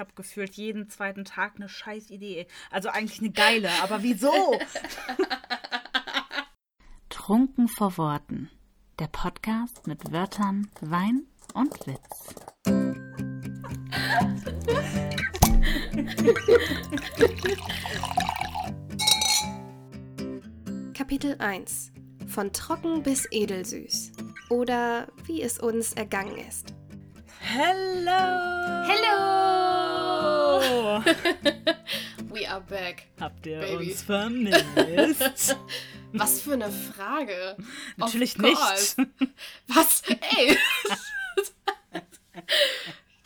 habe gefühlt jeden zweiten Tag eine scheiß Idee. Also eigentlich eine geile, aber wieso? Trunken vor Worten. Der Podcast mit Wörtern, Wein und Witz. Kapitel 1 Von trocken bis edelsüß. Oder wie es uns ergangen ist. Hello! Hello! We are back. Habt ihr Baby. uns vermisst? Was für eine Frage. Natürlich nicht. Was? Ey!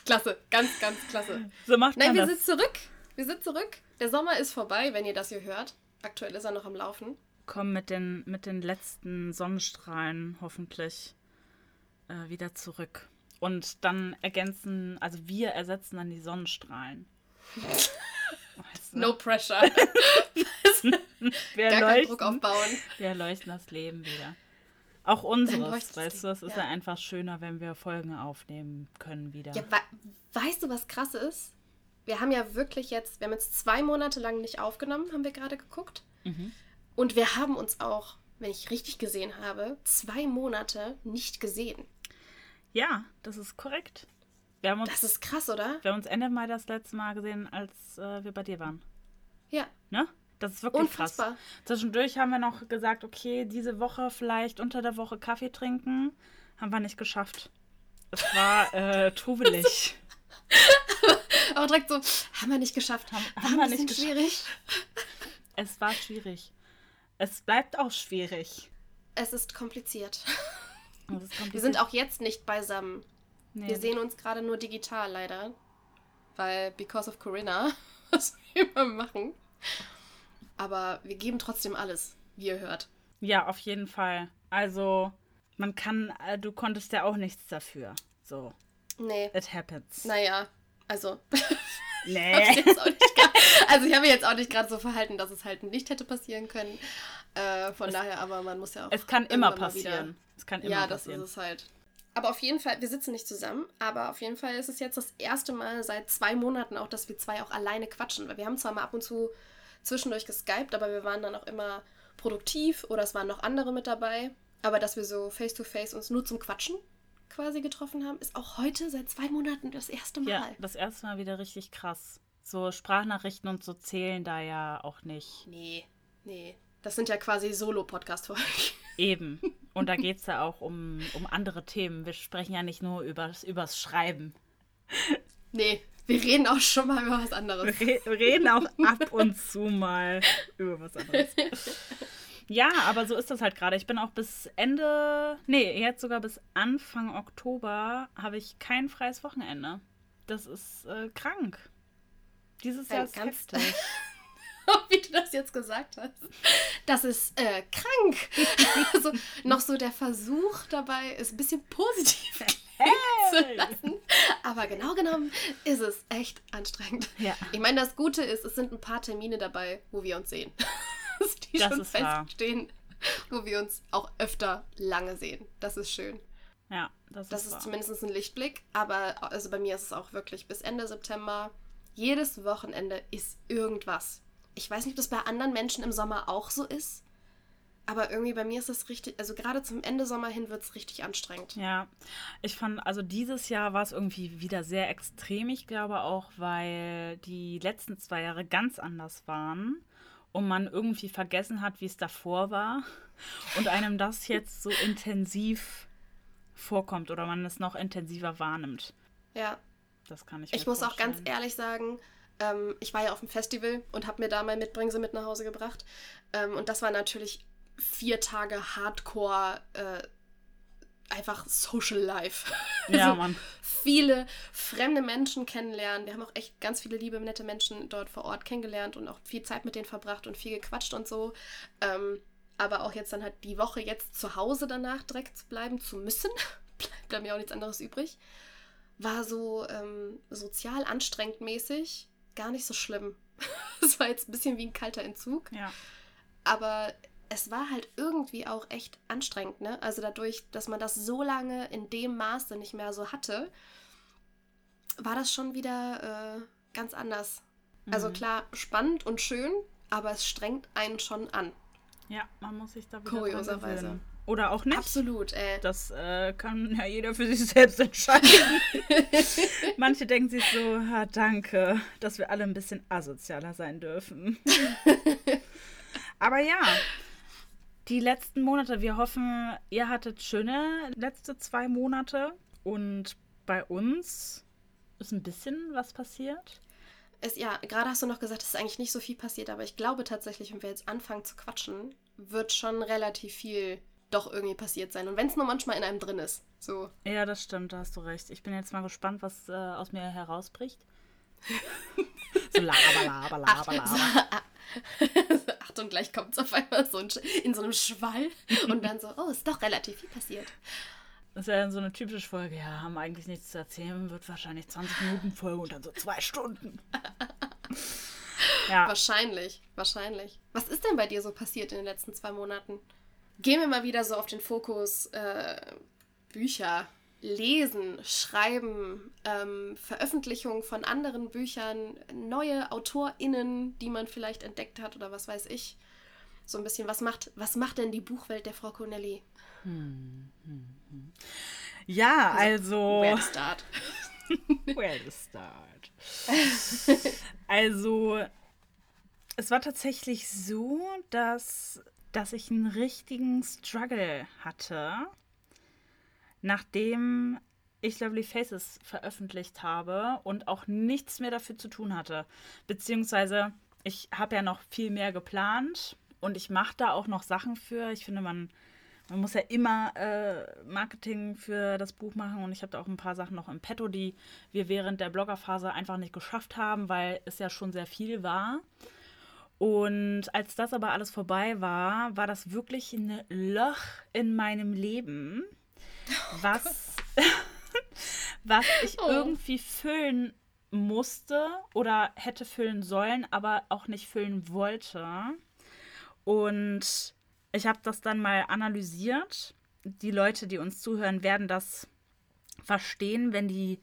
klasse, ganz, ganz klasse. So macht Nein, wir das. sind zurück. Wir sind zurück. Der Sommer ist vorbei, wenn ihr das hier hört. Aktuell ist er noch am Laufen. Kommen mit den, mit den letzten Sonnenstrahlen hoffentlich äh, wieder zurück. Und dann ergänzen, also wir ersetzen dann die Sonnenstrahlen. No pressure. wir Gar keinen Druck aufbauen. wir erleuchten das Leben wieder. Auch unseres, weißt du, es ist ja. ja einfach schöner, wenn wir Folgen aufnehmen können wieder. Ja, we weißt du, was krass ist? Wir haben ja wirklich jetzt, wir haben jetzt zwei Monate lang nicht aufgenommen, haben wir gerade geguckt. Mhm. Und wir haben uns auch, wenn ich richtig gesehen habe, zwei Monate nicht gesehen. Ja, das ist korrekt. Uns, Das ist krass, oder? wir haben uns Ende Mai das letzte Mal gesehen, als äh, wir bei dir waren. Ja, Ne? Das ist wirklich unfassbar. krass. Zwischendurch haben wir noch gesagt, okay, diese Woche vielleicht unter der Woche Kaffee trinken. Haben wir nicht geschafft. Es war äh, trubelig. Aber direkt so, haben wir nicht geschafft. Haben- haben wir nicht schwierig. es war schwierig. Es bleibt auch schwierig. Es ist kompliziert. Es ist kompliziert. Wir sind auch jetzt nicht beisammen. Nee. Wir sehen uns gerade nur digital leider. Weil, because of Corinna, was wir immer machen. Aber wir geben trotzdem alles, wie ihr hört. Ja, auf jeden Fall. Also, man kann, äh, du konntest ja auch nichts dafür. So, Nee, it happens. naja, also. ich Nee. gra- also ich habe mich jetzt auch nicht gerade so verhalten, dass es halt nicht hätte passieren können. Äh, von daher, aber man muss ja auch. Es kann immer passieren. Es kann immer Ja, das passieren. ist es halt. Aber auf jeden Fall, wir sitzen nicht zusammen, aber auf jeden Fall ist es jetzt das erste Mal seit zwei Monaten auch, dass wir zwei auch alleine quatschen. Weil wir haben zwar mal ab und zu zwischendurch geskypt, aber wir waren dann auch immer produktiv oder es waren noch andere mit dabei. Aber dass wir so face-to-face uns nur zum Quatschen quasi getroffen haben, ist auch heute seit zwei Monaten das erste Mal. Ja, das erste Mal wieder richtig krass. So Sprachnachrichten und so zählen da ja auch nicht. Nee, nee. Das sind ja quasi Solo-Podcast-Folgen. Eben. Und da geht es ja auch um, um andere Themen. Wir sprechen ja nicht nur übers, übers Schreiben. Nee, wir reden auch schon mal über was anderes. Wir re- reden auch ab und zu mal über was anderes. Ja, aber so ist das halt gerade. Ich bin auch bis Ende, nee, jetzt sogar bis Anfang Oktober habe ich kein freies Wochenende. Das ist äh, krank. Dieses Jahr ist ganz- heftig. wie du das jetzt gesagt hast. Das ist äh, krank. also, noch so der Versuch dabei, es ein bisschen positiv zu lassen. Aber genau genommen ist es echt anstrengend. Ja. Ich meine, das Gute ist, es sind ein paar Termine dabei, wo wir uns sehen. Die Das schon ist wahr. feststehen, wo wir uns auch öfter lange sehen. Das ist schön. Ja, das, Das ist, ist zumindest ein Lichtblick. Aber also bei mir ist es auch wirklich bis Ende September. Jedes Wochenende ist irgendwas. Ich weiß nicht, ob das bei anderen Menschen im Sommer auch so ist. Aber irgendwie bei mir ist es richtig, also gerade zum Ende Sommer hin wird es richtig anstrengend. Ja, ich fand, also dieses Jahr war es irgendwie wieder sehr extrem. Ich glaube auch, weil die letzten zwei Jahre ganz anders waren und man irgendwie vergessen hat, wie es davor war und einem das jetzt so intensiv vorkommt oder man es noch intensiver wahrnimmt. Ja, Das kann ich ich muss auch ganz vorstellen. ehrlich sagen, ähm, ich war ja auf dem Festival und habe mir da mein Mitbringsel mit nach Hause gebracht. Ähm, und das war natürlich vier Tage Hardcore, äh, einfach Social Life. Ja, Also, Mann. viele fremde Menschen kennenlernen. Wir haben auch echt ganz viele liebe, nette Menschen dort vor Ort kennengelernt und auch viel Zeit mit denen verbracht und viel gequatscht und so. Ähm, aber auch jetzt dann halt die Woche jetzt zu Hause danach direkt zu bleiben zu müssen, bleibt mir auch nichts anderes übrig, war so ähm, sozial anstrengend mäßig gar nicht so schlimm. Es war jetzt ein bisschen wie ein kalter Entzug, Ja. aber es war halt irgendwie auch echt anstrengend, ne? Also dadurch, dass man das so lange in dem Maße nicht mehr so hatte, war das schon wieder äh, ganz anders. Also klar, spannend und schön, aber es strengt einen schon an. Ja, man muss sich da wieder Kurioserweise. Oder auch nicht. Absolut, ey. Das äh, kann ja jeder für sich selbst entscheiden. Manche denken sich so, ja, danke, dass wir alle ein bisschen asozialer sein dürfen. Aber ja, die letzten Monate, wir hoffen, ihr hattet schöne letzte zwei Monate. Und bei uns ist ein bisschen was passiert. Es, ja, gerade hast du noch gesagt, es ist eigentlich nicht so viel passiert, aber ich glaube tatsächlich, wenn wir jetzt anfangen zu quatschen, wird schon relativ viel doch irgendwie passiert sein. Und wenn es nur manchmal in einem drin ist. So. Ja, das stimmt, da hast du recht. Ich bin jetzt mal gespannt, was äh, aus mir herausbricht. so laber, laber, laber, laber. Achtung, gleich kommt es auf einmal so in so einem Schwall und dann so, oh, ist doch relativ viel passiert. Das wäre dann so eine typische Folge. Ja, haben eigentlich nichts zu erzählen, wird wahrscheinlich 20 Minuten Folge und dann so zwei Stunden. ja, Wahrscheinlich, wahrscheinlich. Was ist denn bei dir so passiert in den letzten zwei Monaten? Gehen wir mal wieder so auf den Fokus äh, Bücher, Lesen, Schreiben, ähm, Veröffentlichung von anderen Büchern, neue AutorInnen, die man vielleicht entdeckt hat oder was weiß ich. So ein bisschen, was macht, was macht denn die Buchwelt der Frau Connelly? ja also. Where to start? Where to start? also, es war tatsächlich so, dass, dass ich einen richtigen Struggle hatte, nachdem ich Lovely Faces veröffentlicht habe und auch nichts mehr dafür zu tun hatte. Beziehungsweise, ich habe ja noch viel mehr geplant und ich mache da auch noch Sachen für. Ich finde, man, man muss ja immer äh, Marketing für das Buch machen und ich habe da auch ein paar Sachen noch im Petto, die wir während der Bloggerphase einfach nicht geschafft haben, weil es ja schon sehr viel war. Und als das aber alles vorbei war, war das wirklich ein Loch in meinem Leben, was, was ich Oh. irgendwie füllen musste oder hätte füllen sollen, aber auch nicht füllen wollte. Und ich habe das dann mal analysiert. Die Leute, die uns zuhören, werden das verstehen, wenn die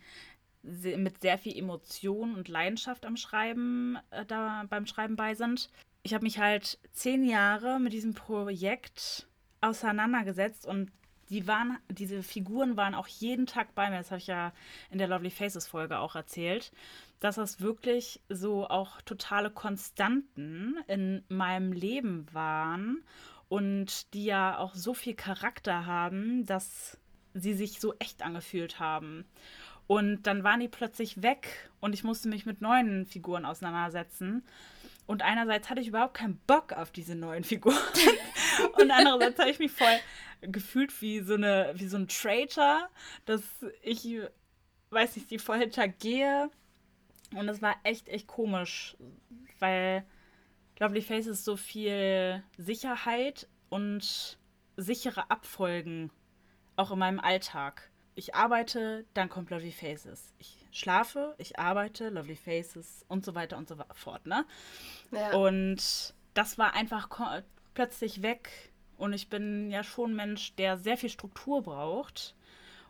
mit sehr viel Emotion und Leidenschaft am Schreiben, äh, da beim Schreiben bei sind. Ich habe mich halt zehn Jahre mit diesem Projekt auseinandergesetzt und die waren, diese Figuren waren auch jeden Tag bei mir. Das habe ich ja in der Lovely Faces Folge auch erzählt, dass das wirklich so auch totale Konstanten in meinem Leben waren und die ja auch so viel Charakter haben, dass sie sich so echt angefühlt haben. Und dann waren die plötzlich weg und ich musste mich mit neuen Figuren auseinandersetzen. Und einerseits hatte ich überhaupt keinen Bock auf diese neuen Figuren. und andererseits habe ich mich voll gefühlt wie so, eine, wie so ein Traitor, dass ich, weiß nicht, die voll hintergehe. Und es war echt, echt komisch, weil Lovely Faces so viel Sicherheit und sichere Abfolgen auch in meinem Alltag. Ich arbeite, dann kommt Lovely Faces. Ich schlafe, ich arbeite, Lovely Faces und so weiter und so fort, ne? Ja. Und das war einfach plötzlich weg. Und ich bin ja schon ein Mensch, der sehr viel Struktur braucht.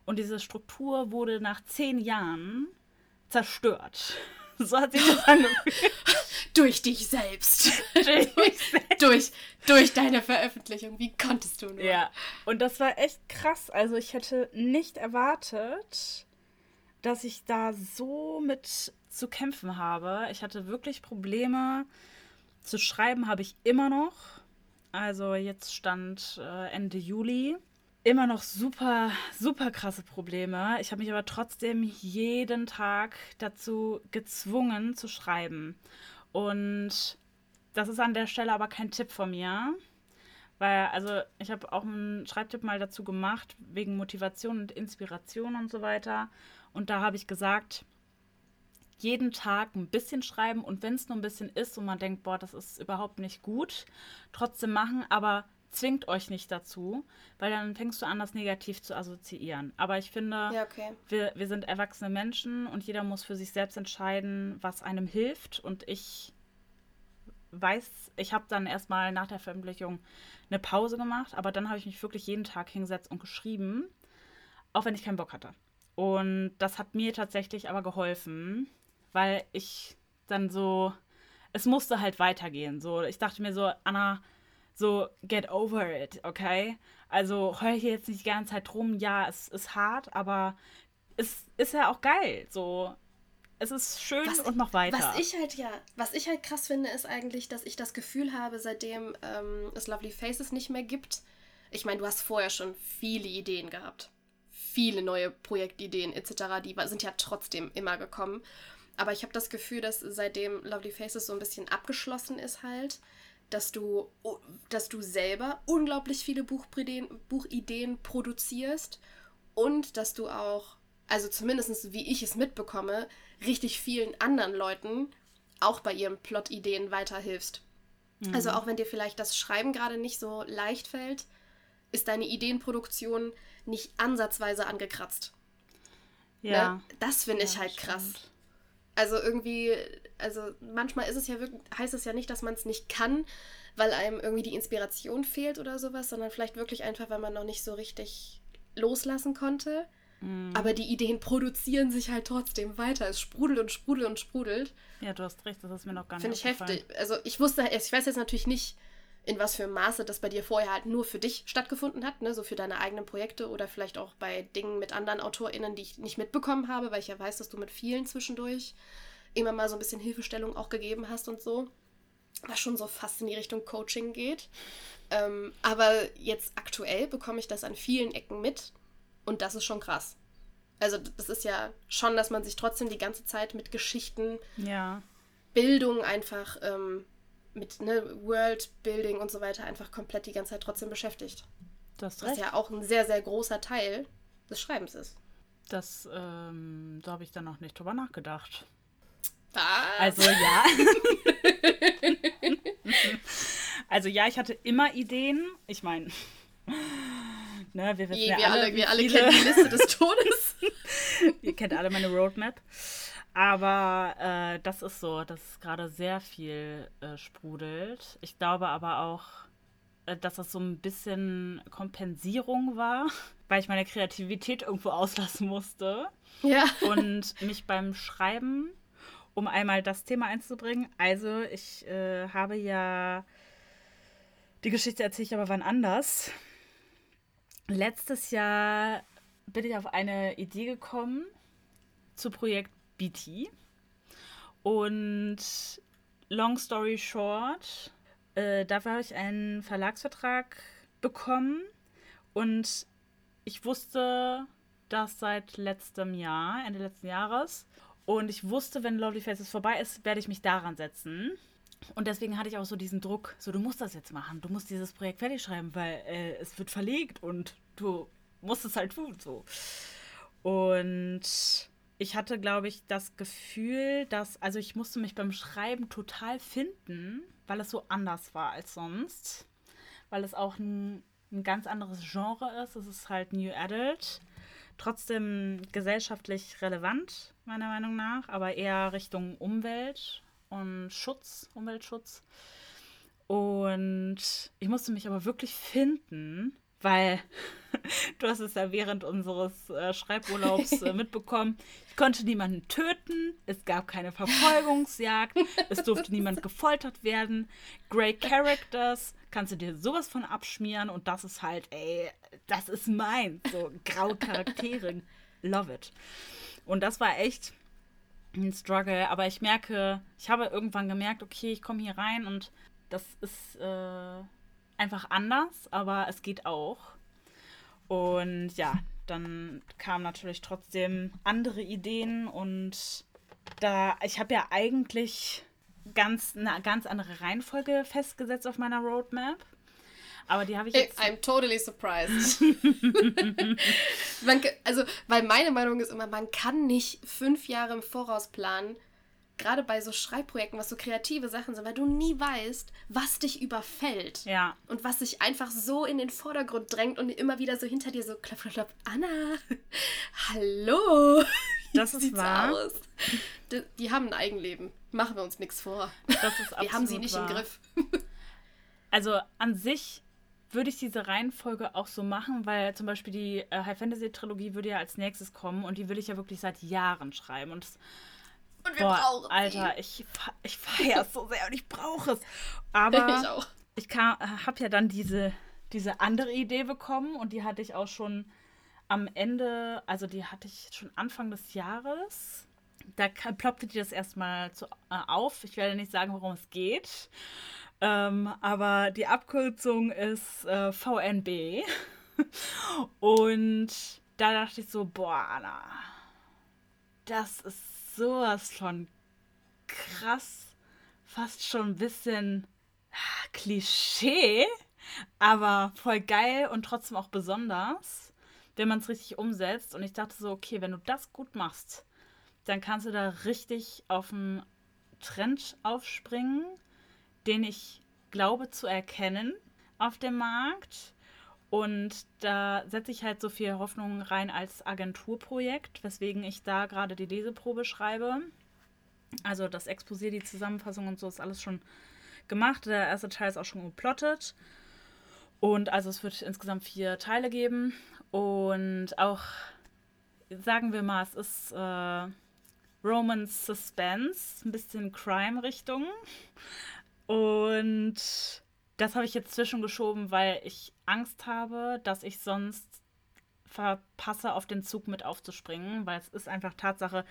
Und diese Struktur wurde nach zehn Jahren zerstört. So hat sich das angefühlt. durch dich selbst. durch, durch deine Veröffentlichung. Wie konntest du nur? Ja, und das war echt krass. Also ich hätte nicht erwartet, dass ich da so mit zu kämpfen habe. Ich hatte wirklich Probleme. Zu schreiben habe ich immer noch. Also jetzt stand äh, Ende Juli. Immer noch super, super krasse Probleme. Ich habe mich aber trotzdem jeden Tag dazu gezwungen zu schreiben. Und das ist an der Stelle aber kein Tipp von mir. Weil, also, ich habe auch einen Schreibtipp mal dazu gemacht, wegen Motivation und Inspiration und so weiter. Und da habe ich gesagt, jeden Tag ein bisschen schreiben und wenn es nur ein bisschen ist und man denkt, boah, das ist überhaupt nicht gut, trotzdem machen, aber zwingt euch nicht dazu, weil dann fängst du an, das negativ zu assoziieren. Aber ich finde, Ja, okay. wir, wir sind erwachsene Menschen und jeder muss für sich selbst entscheiden, was einem hilft. Und ich weiß, ich habe dann erstmal nach der Veröffentlichung eine Pause gemacht, aber dann habe ich mich wirklich jeden Tag hingesetzt und geschrieben, auch wenn ich keinen Bock hatte. Und das hat mir tatsächlich aber geholfen, weil ich dann so, es musste halt weitergehen. So, ich dachte mir so, Anna, so, get over it, okay? Also heul hier jetzt nicht die ganze Zeit rum, ja, es ist hart, aber es ist ja auch geil. So, es ist schön was, und noch weiter. Was ich halt ja, was ich halt krass finde, ist eigentlich, dass ich das Gefühl habe, seitdem ähm, es Lovely Faces nicht mehr gibt. Ich meine, du hast vorher schon viele Ideen gehabt. Viele neue Projektideen etc. Die sind ja trotzdem immer gekommen. Aber ich habe das Gefühl, dass seitdem Lovely Faces so ein bisschen abgeschlossen ist halt, dass du, dass du selber unglaublich viele Buchideen, Buchideen produzierst und dass du auch, also zumindest wie ich es mitbekomme, richtig vielen anderen Leuten auch bei ihren Plot-Ideen weiterhilfst. Mhm. Also auch wenn dir vielleicht das Schreiben gerade nicht so leicht fällt, ist deine Ideenproduktion nicht ansatzweise angekratzt. Ja. Ne? Das finde ich ja, halt krass. Also irgendwie, also manchmal ist es ja wirklich, heißt es ja nicht, dass man es nicht kann, weil einem irgendwie die Inspiration fehlt oder sowas, sondern vielleicht wirklich einfach, weil man noch nicht so richtig loslassen konnte. Mhm. Aber die Ideen produzieren sich halt trotzdem weiter. Es sprudelt und sprudelt und sprudelt. Ja, du hast recht, das ist mir noch gar nicht Finde ich heftig. Also ich wusste, ich weiß jetzt natürlich nicht, in was für einem Maße das bei dir vorher halt nur für dich stattgefunden hat, ne? so für deine eigenen Projekte oder vielleicht auch bei Dingen mit anderen AutorInnen, die ich nicht mitbekommen habe, weil ich ja weiß, dass du mit vielen zwischendurch immer mal so ein bisschen Hilfestellung auch gegeben hast und so. Was schon so fast in die Richtung Coaching geht. Ähm, aber jetzt aktuell bekomme ich das an vielen Ecken mit und das ist schon krass. Also das ist ja schon, dass man sich trotzdem die ganze Zeit mit Geschichten, ja. Bildung einfach, ähm, mit ne, Worldbuilding und so weiter einfach komplett die ganze Zeit trotzdem beschäftigt. Das Was ja auch ein sehr, sehr großer Teil des Schreibens ist. Das, ähm, da habe ich dann noch nicht drüber nachgedacht. Was? Also ja. also ja, ich hatte immer Ideen. Ich meine, Ne, wir, Je, ja wir, alle, wir alle kennen die Liste des Todes. Ihr kennt alle meine Roadmap. Aber äh, das ist so, dass gerade sehr viel äh, sprudelt. Ich glaube aber auch, äh, dass das so ein bisschen Kompensierung war, weil ich meine Kreativität irgendwo auslassen musste. Ja. Und mich beim Schreiben, um einmal das Thema einzubringen, also ich äh, habe ja die Geschichte erzähle ich aber wann anders letztes Jahr bin ich auf eine Idee gekommen zu Projekt BT. Und long story short, äh, dafür habe ich einen Verlagsvertrag bekommen und ich wusste das seit letztem Jahr, Ende letzten Jahres. Und ich wusste, wenn Lovely Faces vorbei ist, werde ich mich daran setzen. Und deswegen hatte ich auch so diesen Druck, so du musst das jetzt machen, du musst dieses Projekt fertig schreiben, weil äh, es wird verlegt und du musst es halt tun, so. Und ich hatte, glaube ich, das Gefühl, dass, also ich musste mich beim Schreiben total finden, weil es so anders war als sonst. Weil es auch ein, ein ganz anderes Genre ist. Es ist halt New Adult. Trotzdem gesellschaftlich relevant, meiner Meinung nach, aber eher Richtung Umwelt und Schutz, Umweltschutz. Und ich musste mich aber wirklich finden, weil du hast es ja während unseres äh, Schreiburlaubs äh, mitbekommen. Ich konnte niemanden töten, es gab keine Verfolgungsjagd, es durfte niemand gefoltert werden. Great Characters, kannst du dir sowas von abschmieren und das ist halt, ey, das ist mein, so graue Charaktere. Love it. Und das war echt ein Struggle, aber ich merke, ich habe irgendwann gemerkt, okay, ich komme hier rein und das ist äh, einfach anders, aber es geht auch. Und ja, dann kamen natürlich trotzdem andere Ideen und da, ich habe ja eigentlich ganz eine ganz andere Reihenfolge festgesetzt auf meiner Roadmap. Aber die habe ich jetzt. I'm totally surprised. man, also, weil meine Meinung ist immer, man kann nicht fünf Jahre im Voraus planen, gerade bei so Schreibprojekten, was so kreative Sachen sind, weil du nie weißt, was dich überfällt. Ja. Und was sich einfach so in den Vordergrund drängt und immer wieder so hinter dir so klapp, klapp, klapp. Anna, hallo. Das ist wahr. Aus? Die, die, haben ein Eigenleben. Machen wir uns nichts vor. Das ist Wir haben sie nicht wahr. im Griff. Also an sich würde ich diese Reihenfolge auch so machen, weil zum Beispiel die äh, High Fantasy Trilogie würde ja als nächstes kommen und die will ich ja wirklich seit Jahren schreiben. Und das Und wir brauchen Alter, ich, ich feiere es so sehr und ich brauche es. Aber ich auch. ich habe ja dann diese, diese andere Idee bekommen und die hatte ich auch schon am Ende, also die hatte ich schon Anfang des Jahres. Da ploppte die das erstmal zu, äh, auf. Ich werde nicht sagen, worum es geht. Ähm, aber die Abkürzung ist äh, VNB. und da dachte ich so, boah, Anna, das ist sowas von krass, fast schon ein bisschen ah, Klischee, aber voll geil und trotzdem auch besonders, wenn man es richtig umsetzt. Und ich dachte so, okay, wenn du das gut machst, dann kannst du da richtig auf einen Trend aufspringen, den ich glaube zu erkennen auf dem Markt. Und da setze ich halt so viel Hoffnung rein als Agenturprojekt, weswegen ich da gerade die Leseprobe schreibe. Also das Exposé, die Zusammenfassung und so ist alles schon gemacht. Der erste Teil ist auch schon geplottet. Und also es wird insgesamt vier Teile geben. Und auch, sagen wir mal, es ist äh, Romance Suspense, ein bisschen Crime-Richtung. Und das habe ich jetzt zwischengeschoben, weil ich Angst habe, dass ich sonst verpasse, auf den Zug mit aufzuspringen, weil es ist einfach Tatsache,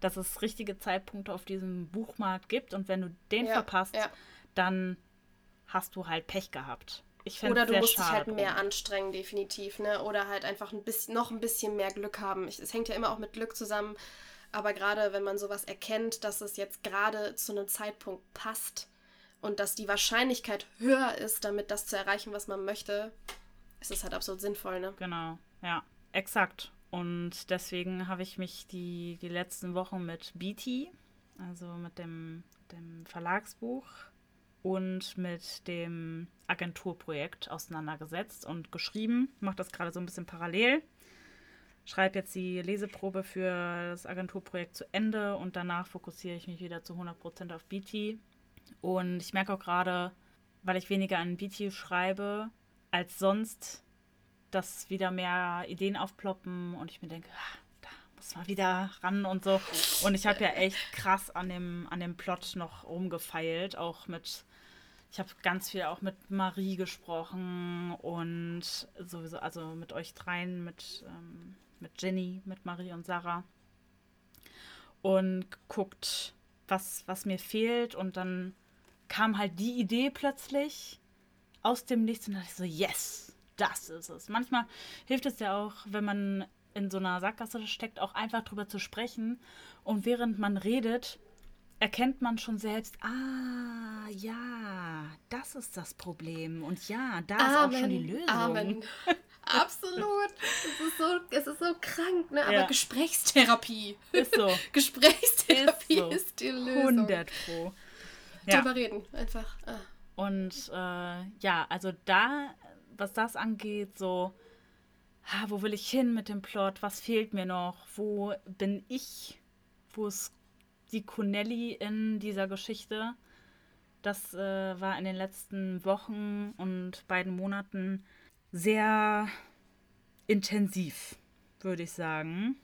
dass es richtige Zeitpunkte auf diesem Buchmarkt gibt und wenn du den ja, verpasst, ja. dann hast du halt Pech gehabt. Oder du musst dich halt mehr drum. anstrengen, definitiv, ne? Oder halt einfach ein bisschen, noch ein bisschen mehr Glück haben. es hängt ja immer auch mit Glück zusammen. Aber gerade wenn man sowas erkennt, dass es jetzt gerade zu einem Zeitpunkt passt, und dass die Wahrscheinlichkeit höher ist, damit das zu erreichen, was man möchte, ist es halt absolut sinnvoll, ne? Genau, ja, exakt. Und deswegen habe ich mich die, die letzten Wochen mit BT, also mit dem, dem Verlagsbuch und mit dem Agenturprojekt auseinandergesetzt und geschrieben. Ich mache das gerade so ein bisschen parallel. Schreibe jetzt die Leseprobe für das Agenturprojekt zu Ende und danach fokussiere ich mich wieder zu 100% auf BT und ich merke auch gerade, weil ich weniger an BT schreibe als sonst, dass wieder mehr Ideen aufploppen und ich mir denke, ah, da muss man wieder ran und so. Und ich habe ja echt krass an dem, an dem Plot noch rumgefeilt, auch mit ich habe ganz viel auch mit Marie gesprochen und sowieso, also mit euch dreien, mit, ähm, mit Jenny, mit Marie und Sarah. Und geguckt, was, was mir fehlt. Und dann kam halt die Idee plötzlich aus dem Nichts und dachte ich so, yes, das ist es. Manchmal hilft es ja auch, wenn man in so einer Sackgasse steckt, auch einfach drüber zu sprechen. Und während man redet, erkennt man schon selbst, ah, ja, das ist das Problem. Und ja, da Amen. ist auch schon die Lösung. Amen. Absolut. Es ist so, es ist so krank, ne? Aber ja. Gesprächstherapie. Ist so. Gesprächstherapie ist, so. ist die Lösung. 100 Pro. Ja. Drüber reden, einfach. Ah. Und äh, ja, also da, was das angeht, so, ha, wo will ich hin mit dem Plot? Was fehlt mir noch? Wo bin ich? Wo ist die Connelly in dieser Geschichte? Das äh, war in den letzten Wochen und beiden Monaten sehr intensiv, würde ich sagen.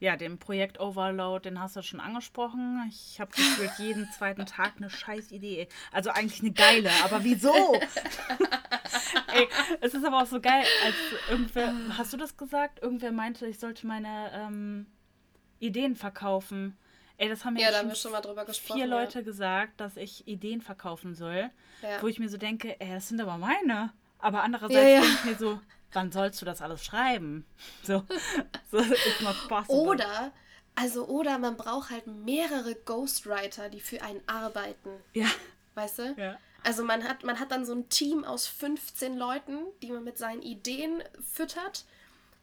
Ja, den Projekt Overload, den hast du schon angesprochen. Ich habe gefühlt jeden zweiten Tag eine scheiß Idee. Also eigentlich eine geile, aber wieso? Ey, es ist aber auch so geil, als irgendwer, hast du das gesagt? Irgendwer meinte, ich sollte meine ähm, Ideen verkaufen. Ey, das haben mir ja, schon, schon mal drüber vier Leute gesagt, dass ich Ideen verkaufen soll. Ja. Wo ich mir so denke, ey, das sind aber meine. Aber andererseits ja, ja. denke ich mir so, wann sollst du das alles schreiben? So, so ist not possible. Oder, also, oder man braucht halt mehrere Ghostwriter, die für einen arbeiten. Ja. Weißt du? Ja. Also man hat, man hat dann so ein Team aus 15 Leuten, die man mit seinen Ideen füttert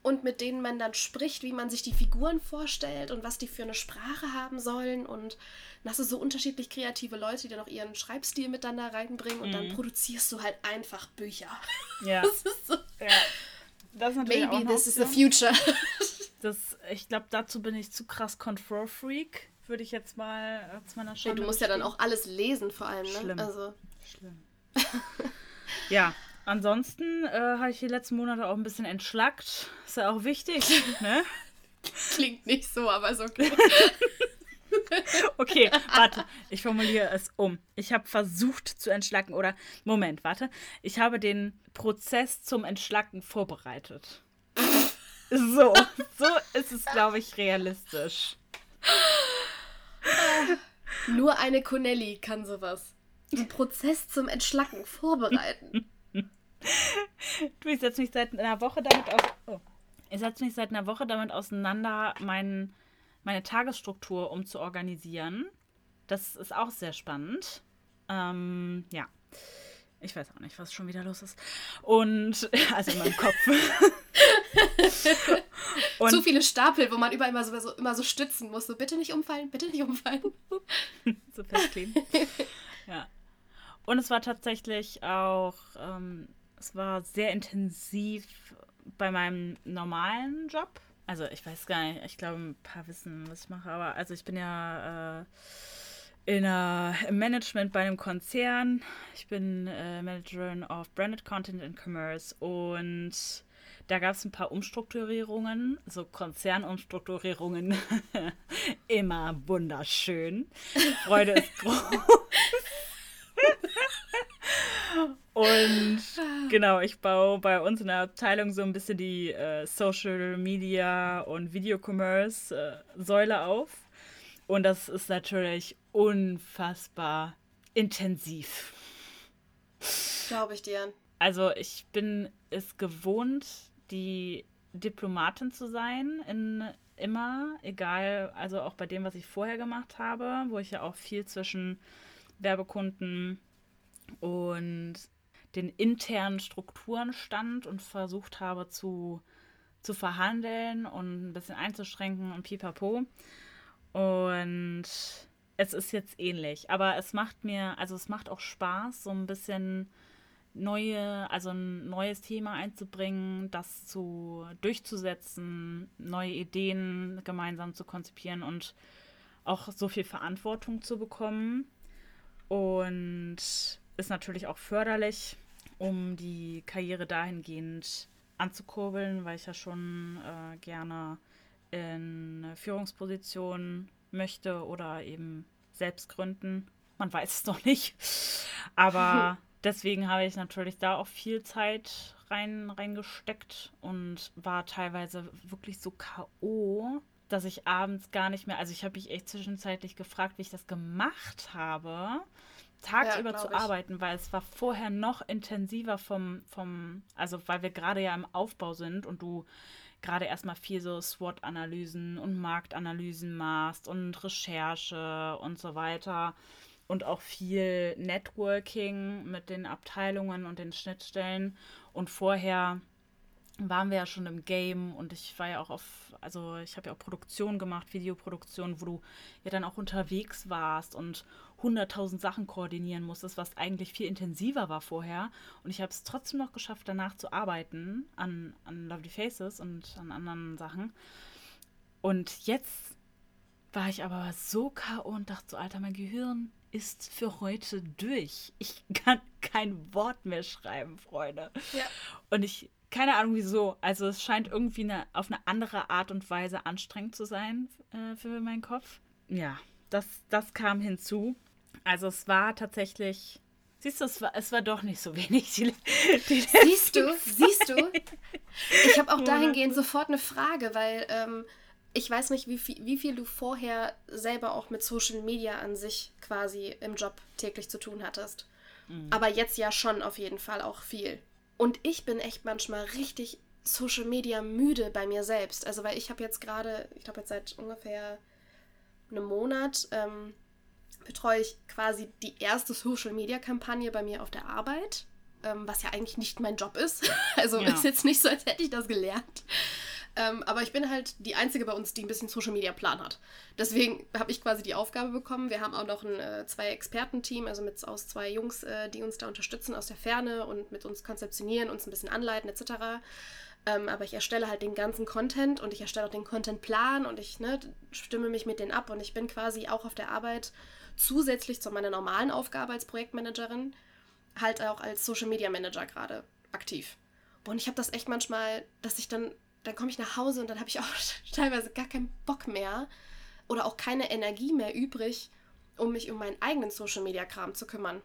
und mit denen man dann spricht, wie man sich die Figuren vorstellt und was die für eine Sprache haben sollen. Und dann hast du so unterschiedlich kreative Leute, die dann auch ihren Schreibstil miteinander reinbringen und mhm. dann produzierst du halt einfach Bücher. Ja. Das ist so. Ja. Das ist natürlich Maybe this is the future. das, ich glaube, dazu bin ich zu krass Control-Freak, würde ich jetzt mal zu meiner Schande. Nee, du musst ja dann auch alles lesen, vor allem, ne? Schlimm. Also. Schlimm. ja, ansonsten äh, habe ich die letzten Monate auch ein bisschen entschlackt. Ist ja auch wichtig, ne? Klingt nicht so, aber ist okay. Okay, warte, ich formuliere es um. Ich habe versucht zu entschlacken oder Moment, warte. Ich habe den Prozess zum Entschlacken vorbereitet. So, so ist es, glaube ich, realistisch. Nur eine Connelly kann sowas. Den Prozess zum Entschlacken vorbereiten. Du, ich setze mich seit einer Woche damit aus. Oh. Ich setze mich seit einer Woche damit auseinander, mein, meine Tagesstruktur umzuorganisieren. Das ist auch sehr spannend. Ähm, ja. Ich weiß auch nicht, was schon wieder los ist. Und, also in meinem Kopf. Und Zu viele Stapel, wo man überall immer so, immer so stützen muss. So, bitte nicht umfallen, bitte nicht umfallen. so festkleben. ja. Und es war tatsächlich auch, ähm, es war sehr intensiv bei meinem normalen Job. Also ich weiß gar nicht, ich glaube, ein paar wissen, was ich mache, aber also ich bin ja äh, in einer, im Management bei einem Konzern. Ich bin äh, Managerin of Branded Content and Commerce und da gab es ein paar Umstrukturierungen, so Konzernumstrukturierungen. Immer wunderschön. Freude ist groß. Und genau, ich baue bei uns in der Abteilung so ein bisschen die äh, Social Media und Videocommerce äh, Säule auf. Und das ist natürlich unfassbar intensiv. Glaube ich dir. Also ich bin es gewohnt, die Diplomatin zu sein in immer, egal, also auch bei dem, was ich vorher gemacht habe, wo ich ja auch viel zwischen Werbekunden und den internen Strukturen stand und versucht habe zu, zu verhandeln und ein bisschen einzuschränken und pipapo. Und es ist jetzt ähnlich, aber es macht mir, also es macht auch Spaß, so ein bisschen neue, also ein neues Thema einzubringen, das zu durchzusetzen, neue Ideen gemeinsam zu konzipieren und auch so viel Verantwortung zu bekommen. Und ist natürlich auch förderlich, um die Karriere dahingehend anzukurbeln, weil ich ja schon äh, gerne in Führungspositionen möchte oder eben selbst gründen. Man weiß es noch nicht. Aber deswegen habe ich natürlich da auch viel Zeit rein, reingesteckt und war teilweise wirklich so K.O., dass ich abends gar nicht mehr, also ich habe mich echt zwischenzeitlich gefragt, wie ich das gemacht habe, tagsüber ja, zu ich. arbeiten, weil es war vorher noch intensiver vom, vom, also weil wir gerade ja im Aufbau sind und du gerade erstmal viel so SWOT-Analysen und Marktanalysen machst und Recherche und so weiter und auch viel Networking mit den Abteilungen und den Schnittstellen. Und vorher waren wir ja schon im Game und ich war ja auch auf, also ich habe ja auch Produktion gemacht, Videoproduktion, wo du ja dann auch unterwegs warst und 100.000 Sachen koordinieren musstest, was eigentlich viel intensiver war vorher. Und ich habe es trotzdem noch geschafft, danach zu arbeiten an, an Lovely Faces und an anderen Sachen. Und jetzt war ich aber so K.O. und dachte so, Alter, mein Gehirn ist für heute durch. Ich kann kein Wort mehr schreiben, Freunde. Ja. Und ich, keine Ahnung wieso. Also es scheint irgendwie eine, auf eine andere Art und Weise anstrengend zu sein äh, für meinen Kopf. Ja, das, das kam hinzu. Also es war tatsächlich. Siehst du, es war, es war doch nicht so wenig. Die, die siehst du, siehst du? Ich habe auch dahingehend sofort eine Frage, weil ähm, ich weiß nicht, wie viel, wie viel du vorher selber auch mit Social Media an sich quasi im Job täglich zu tun hattest. Mhm. Aber jetzt ja schon auf jeden Fall auch viel. Und ich bin echt manchmal richtig Social Media müde bei mir selbst. Also, weil ich habe jetzt gerade, ich glaube jetzt seit ungefähr einem Monat, ähm, betreue ich quasi die erste Social Media Kampagne bei mir auf der Arbeit, ähm, was ja eigentlich nicht mein Job ist. Also ja. ist jetzt nicht so, als hätte ich das gelernt. Ähm, aber ich bin halt die Einzige bei uns, die ein bisschen Social Media Plan hat. Deswegen habe ich quasi die Aufgabe bekommen. Wir haben auch noch ein äh, zwei Experten-Team, also mit aus zwei Jungs, äh, die uns da unterstützen aus der Ferne und mit uns konzeptionieren, uns ein bisschen anleiten etc. Ähm, aber ich erstelle halt den ganzen Content und ich erstelle auch den Contentplan und ich ne, stimme mich mit denen ab und ich bin quasi auch auf der Arbeit zusätzlich zu meiner normalen Aufgabe als Projektmanagerin halt auch als Social Media Manager gerade aktiv. Und ich habe das echt manchmal, dass ich dann dann komme ich nach Hause und dann habe ich auch teilweise gar keinen Bock mehr, oder auch keine Energie mehr übrig, um mich um meinen eigenen Social Media Kram zu kümmern.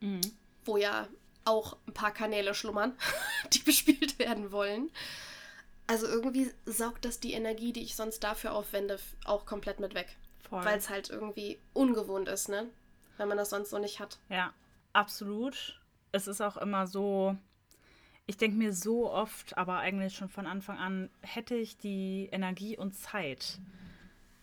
Mhm. Wo ja auch ein paar Kanäle schlummern, die bespielt werden wollen. Also irgendwie saugt das die Energie, die ich sonst dafür aufwende, auch komplett mit weg. Weil es halt irgendwie ungewohnt ist, ne? Wenn man das sonst so nicht hat. Ja, absolut. Es ist auch immer so, ich denke mir so oft, aber eigentlich schon von Anfang an, hätte ich die Energie und Zeit,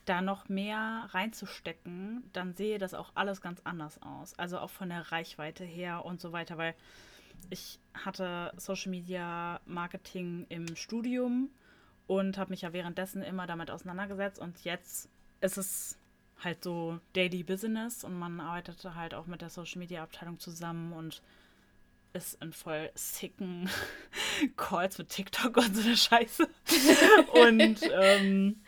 da noch mehr reinzustecken, dann sehe das auch alles ganz anders aus. Also auch von der Reichweite her und so weiter, weil ich hatte Social Media Marketing im Studium und habe mich ja währenddessen immer damit auseinandergesetzt und jetzt ist es halt so Daily Business und man arbeitete halt auch mit der Social Media Abteilung zusammen und ist in voll sicken Calls mit TikTok und so eine Scheiße. und ähm,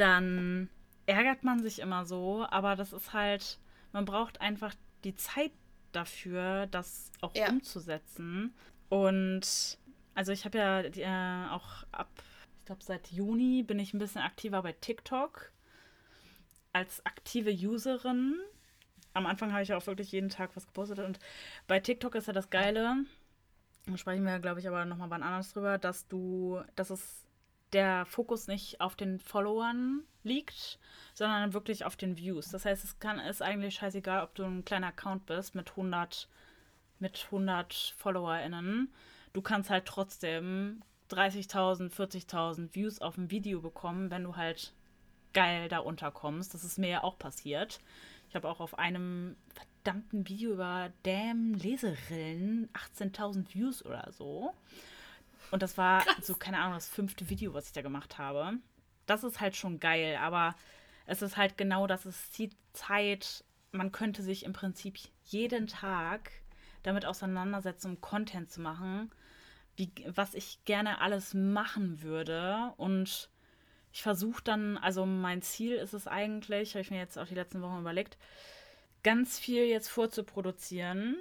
dann ärgert man sich immer so, aber das ist halt, man braucht einfach die Zeit dafür, das auch ja. umzusetzen. Und also ich habe ja äh, auch ab, ich glaube seit Juni bin ich ein bisschen aktiver bei TikTok als aktive Userin. Am Anfang habe ich auch wirklich jeden Tag was gepostet und bei TikTok ist ja das Geile, da sprechen wir, glaube ich, aber nochmal wann anders drüber, dass du, dass es der Fokus nicht auf den Followern liegt, sondern wirklich auf den Views. Das heißt, es kann, ist eigentlich scheißegal, ob du ein kleiner Account bist mit 100, mit 100 FollowerInnen. Du kannst halt trotzdem 30.000, 40.000 Views auf ein Video bekommen, wenn du halt geil da unterkommst. Das ist mir ja auch passiert. Ich habe auch auf einem verdammten Video über Damn Leserillen 18.000 Views oder so. Und das war Krass. so, keine Ahnung, das fünfte Video, was ich da gemacht habe. Das ist halt schon geil, aber es ist halt genau das, es zieht Zeit. Man könnte sich im Prinzip jeden Tag damit auseinandersetzen, um Content zu machen, wie, was ich gerne alles machen würde. Und ich versuche dann, also mein Ziel ist es eigentlich, habe ich mir jetzt auch die letzten Wochen überlegt, ganz viel jetzt vorzuproduzieren.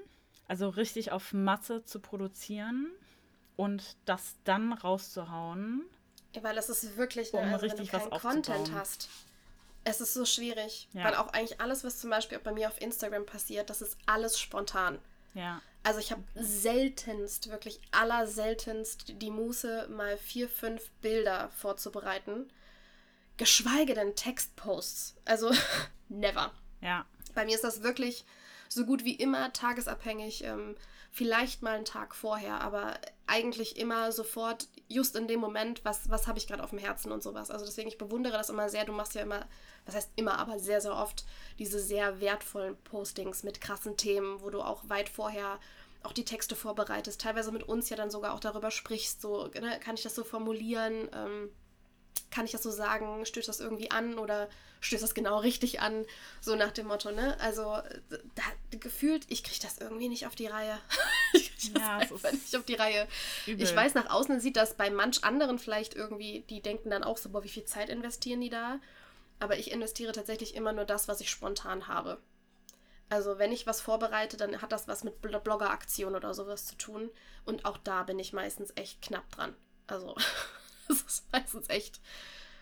Also richtig auf Masse zu produzieren und das dann rauszuhauen. Ja, weil es ist wirklich, ne, um also richtig wenn du keinen Content hast. Es ist so schwierig, ja. weil auch eigentlich alles, was zum Beispiel auch bei mir auf Instagram passiert, das ist alles spontan. Ja. Also ich habe seltenst, wirklich allerseltenst die Muße, mal vier, fünf Bilder vorzubereiten. Geschweige denn Textposts. Also never. Ja. Bei mir ist das wirklich so gut wie immer tagesabhängig. Ähm, vielleicht mal einen Tag vorher, aber eigentlich immer sofort, just in dem Moment, was, was habe ich gerade auf dem Herzen und sowas. Also deswegen, ich bewundere das immer sehr. Du machst ja immer, was heißt immer, aber sehr, sehr oft diese sehr wertvollen Postings mit krassen Themen, wo du auch weit vorher auch die Texte vorbereitest, teilweise mit uns ja dann sogar auch darüber sprichst, so, ne, kann ich das so formulieren, ähm, kann ich das so sagen, stößt das irgendwie an oder stößt das genau richtig an, so nach dem Motto, ne? Also da, gefühlt, ich kriege das irgendwie nicht auf die Reihe. ich kriege das ja, einfach nicht auf die Reihe. Übel. Ich weiß, nach außen sieht das bei manch anderen vielleicht irgendwie, die denken dann auch so, boah, wie viel Zeit investieren die da? Aber ich investiere tatsächlich immer nur das, was ich spontan habe. Also wenn ich was vorbereite, dann hat das was mit Bloggeraktion oder sowas zu tun. Und auch da bin ich meistens echt knapp dran. Also das ist meistens echt,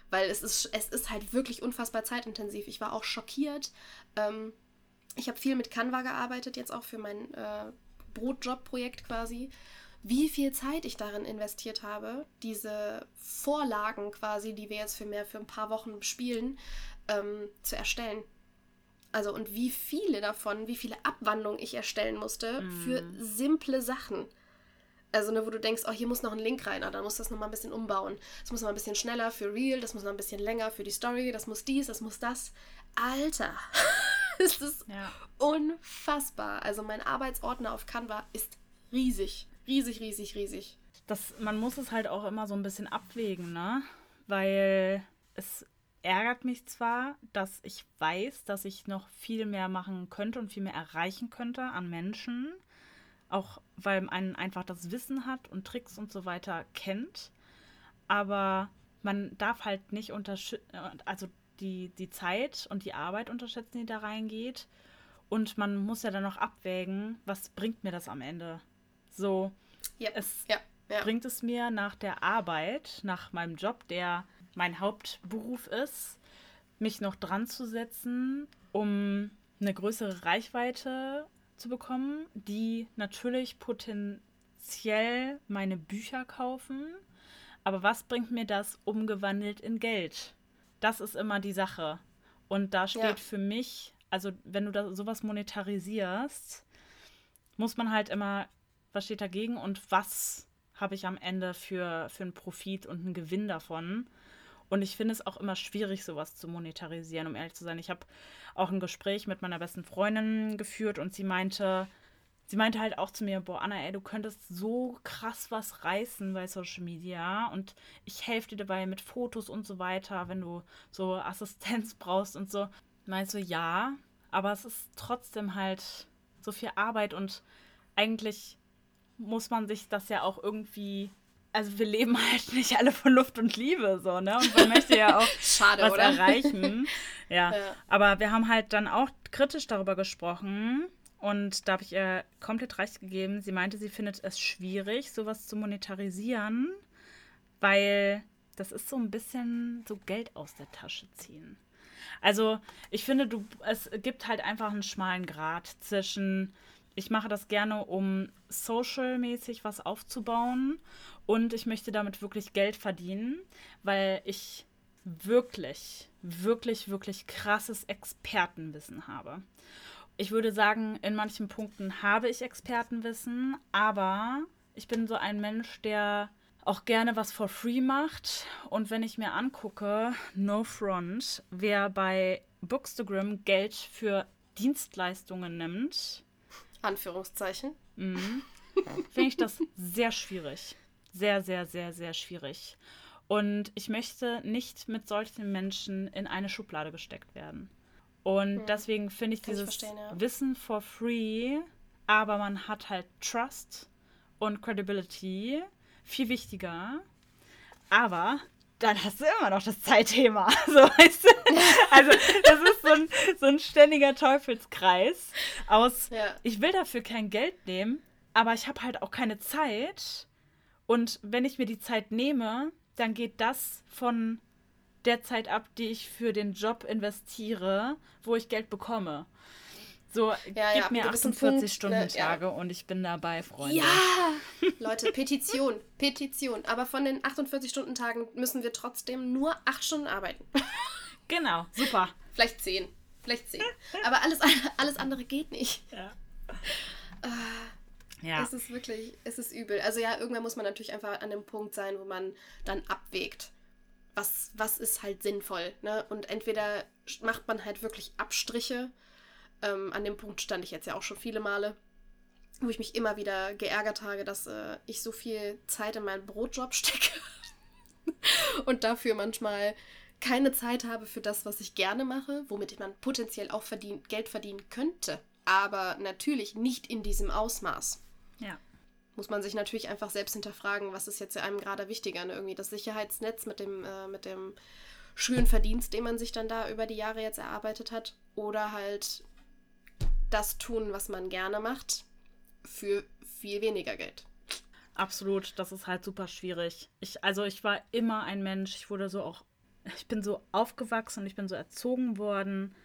weil es ist, es ist halt wirklich unfassbar zeitintensiv. Ich war auch schockiert. Ähm, ich habe viel mit Canva gearbeitet, jetzt auch für mein äh, Brotjob-Projekt quasi. Wie viel Zeit ich darin investiert habe, diese Vorlagen quasi, die wir jetzt für mehr für ein paar Wochen spielen, ähm, zu erstellen. Also und wie viele davon, wie viele Abwandlungen ich erstellen musste mm. für simple Sachen. Also, ne, wo du denkst, oh, hier muss noch ein Link rein, ah, dann muss das nochmal ein bisschen umbauen. Das muss noch ein bisschen schneller für Real, das muss noch ein bisschen länger für die Story, das muss dies, das muss das. Alter, es ist ja. unfassbar. Also, mein Arbeitsordner auf Canva ist riesig. Riesig, riesig, riesig. Das, man muss es halt auch immer so ein bisschen abwägen, ne? Weil es ärgert mich zwar, dass ich weiß, dass ich noch viel mehr machen könnte und viel mehr erreichen könnte an Menschen auch weil man einfach das Wissen hat und Tricks und so weiter kennt. Aber man darf halt nicht unterschätzen, also die, die Zeit und die Arbeit unterschätzen, die da reingeht. Und man muss ja dann noch abwägen, was bringt mir das am Ende? So, yep. es ja, ja. bringt es mir nach der Arbeit, nach meinem Job, der mein Hauptberuf ist, mich noch dran zu setzen, um eine größere Reichweite zu bekommen, die natürlich potenziell meine Bücher kaufen. Aber was bringt mir das umgewandelt in Geld? Das ist immer die Sache. Und da steht ja. für mich, also wenn du da sowas monetarisierst, muss man halt immer, was steht dagegen und was habe ich am Ende für, für einen Profit und einen Gewinn davon? Und ich finde es auch immer schwierig, sowas zu monetarisieren, um ehrlich zu sein. Ich habe auch ein Gespräch mit meiner besten Freundin geführt und sie meinte, sie meinte halt auch zu mir, boah, Anna, ey, du könntest so krass was reißen bei Social Media und ich helfe dir dabei mit Fotos und so weiter, wenn du so Assistenz brauchst und so. Meinst du, ja, aber es ist trotzdem halt so viel Arbeit und eigentlich muss man sich das ja auch irgendwie also wir leben halt nicht alle von Luft und Liebe so, ne? Und man möchte ja auch Schade, was oder? erreichen. Ja. ja. Aber wir haben halt dann auch kritisch darüber gesprochen. Und da habe ich ihr komplett recht gegeben. Sie meinte, sie findet es schwierig, sowas zu monetarisieren, weil das ist so ein bisschen so Geld aus der Tasche ziehen. Also ich finde, du, es gibt halt einfach einen schmalen Grad zwischen ich mache das gerne, um social-mäßig was aufzubauen und ich möchte damit wirklich Geld verdienen, weil ich wirklich, wirklich, wirklich krasses Expertenwissen habe. Ich würde sagen, in manchen Punkten habe ich Expertenwissen, aber ich bin so ein Mensch, der auch gerne was for free macht. Und wenn ich mir angucke, no front, wer bei Bookstagram Geld für Dienstleistungen nimmt, Anführungszeichen. Mhm. Finde ich das sehr schwierig. Sehr, sehr, sehr, sehr schwierig. Und ich möchte nicht mit solchen Menschen in eine Schublade gesteckt werden. Und hm. deswegen finde ich Kann dieses ich ja. Wissen for free, aber man hat halt Trust und Credibility viel wichtiger. Aber dann hast du immer noch das Zeitthema. So, weißt du? Also, das ist so ein, so ein ständiger Teufelskreis aus, ja. ich will dafür kein Geld nehmen, aber ich habe halt auch keine Zeit. Und wenn ich mir die Zeit nehme, dann geht das von der Zeit ab, die ich für den Job investiere, wo ich Geld bekomme. So, ja, gib ja, mir 48 Stunden ne, Tage ja. und ich bin dabei, Freunde. Ja! Leute, Petition, Petition. Aber von den 48 Stunden Tagen müssen wir trotzdem nur 8 Stunden arbeiten. Genau, super. vielleicht 10. Vielleicht 10. Aber alles, alles andere geht nicht. Ja. Uh, ja. Es ist wirklich, es ist übel. Also ja, irgendwann muss man natürlich einfach an dem Punkt sein, wo man dann abwägt. Was, was ist halt sinnvoll. Ne? Und entweder macht man halt wirklich Abstriche ähm, an dem Punkt stand ich jetzt ja auch schon viele Male, wo ich mich immer wieder geärgert habe, dass äh, ich so viel Zeit in meinen Brotjob stecke und dafür manchmal keine Zeit habe für das, was ich gerne mache, womit man potenziell auch verdien Geld verdienen könnte, aber natürlich nicht in diesem Ausmaß. Ja. Muss man sich natürlich einfach selbst hinterfragen, was ist jetzt einem gerade wichtiger, ne? irgendwie das Sicherheitsnetz mit dem, äh, mit dem schönen Verdienst, den man sich dann da über die Jahre jetzt erarbeitet hat, oder halt das tun, was man gerne macht, für viel weniger Geld. Absolut, das ist halt super schwierig. Ich, also ich war immer ein Mensch, ich wurde so auch, ich bin so aufgewachsen und ich bin so erzogen worden.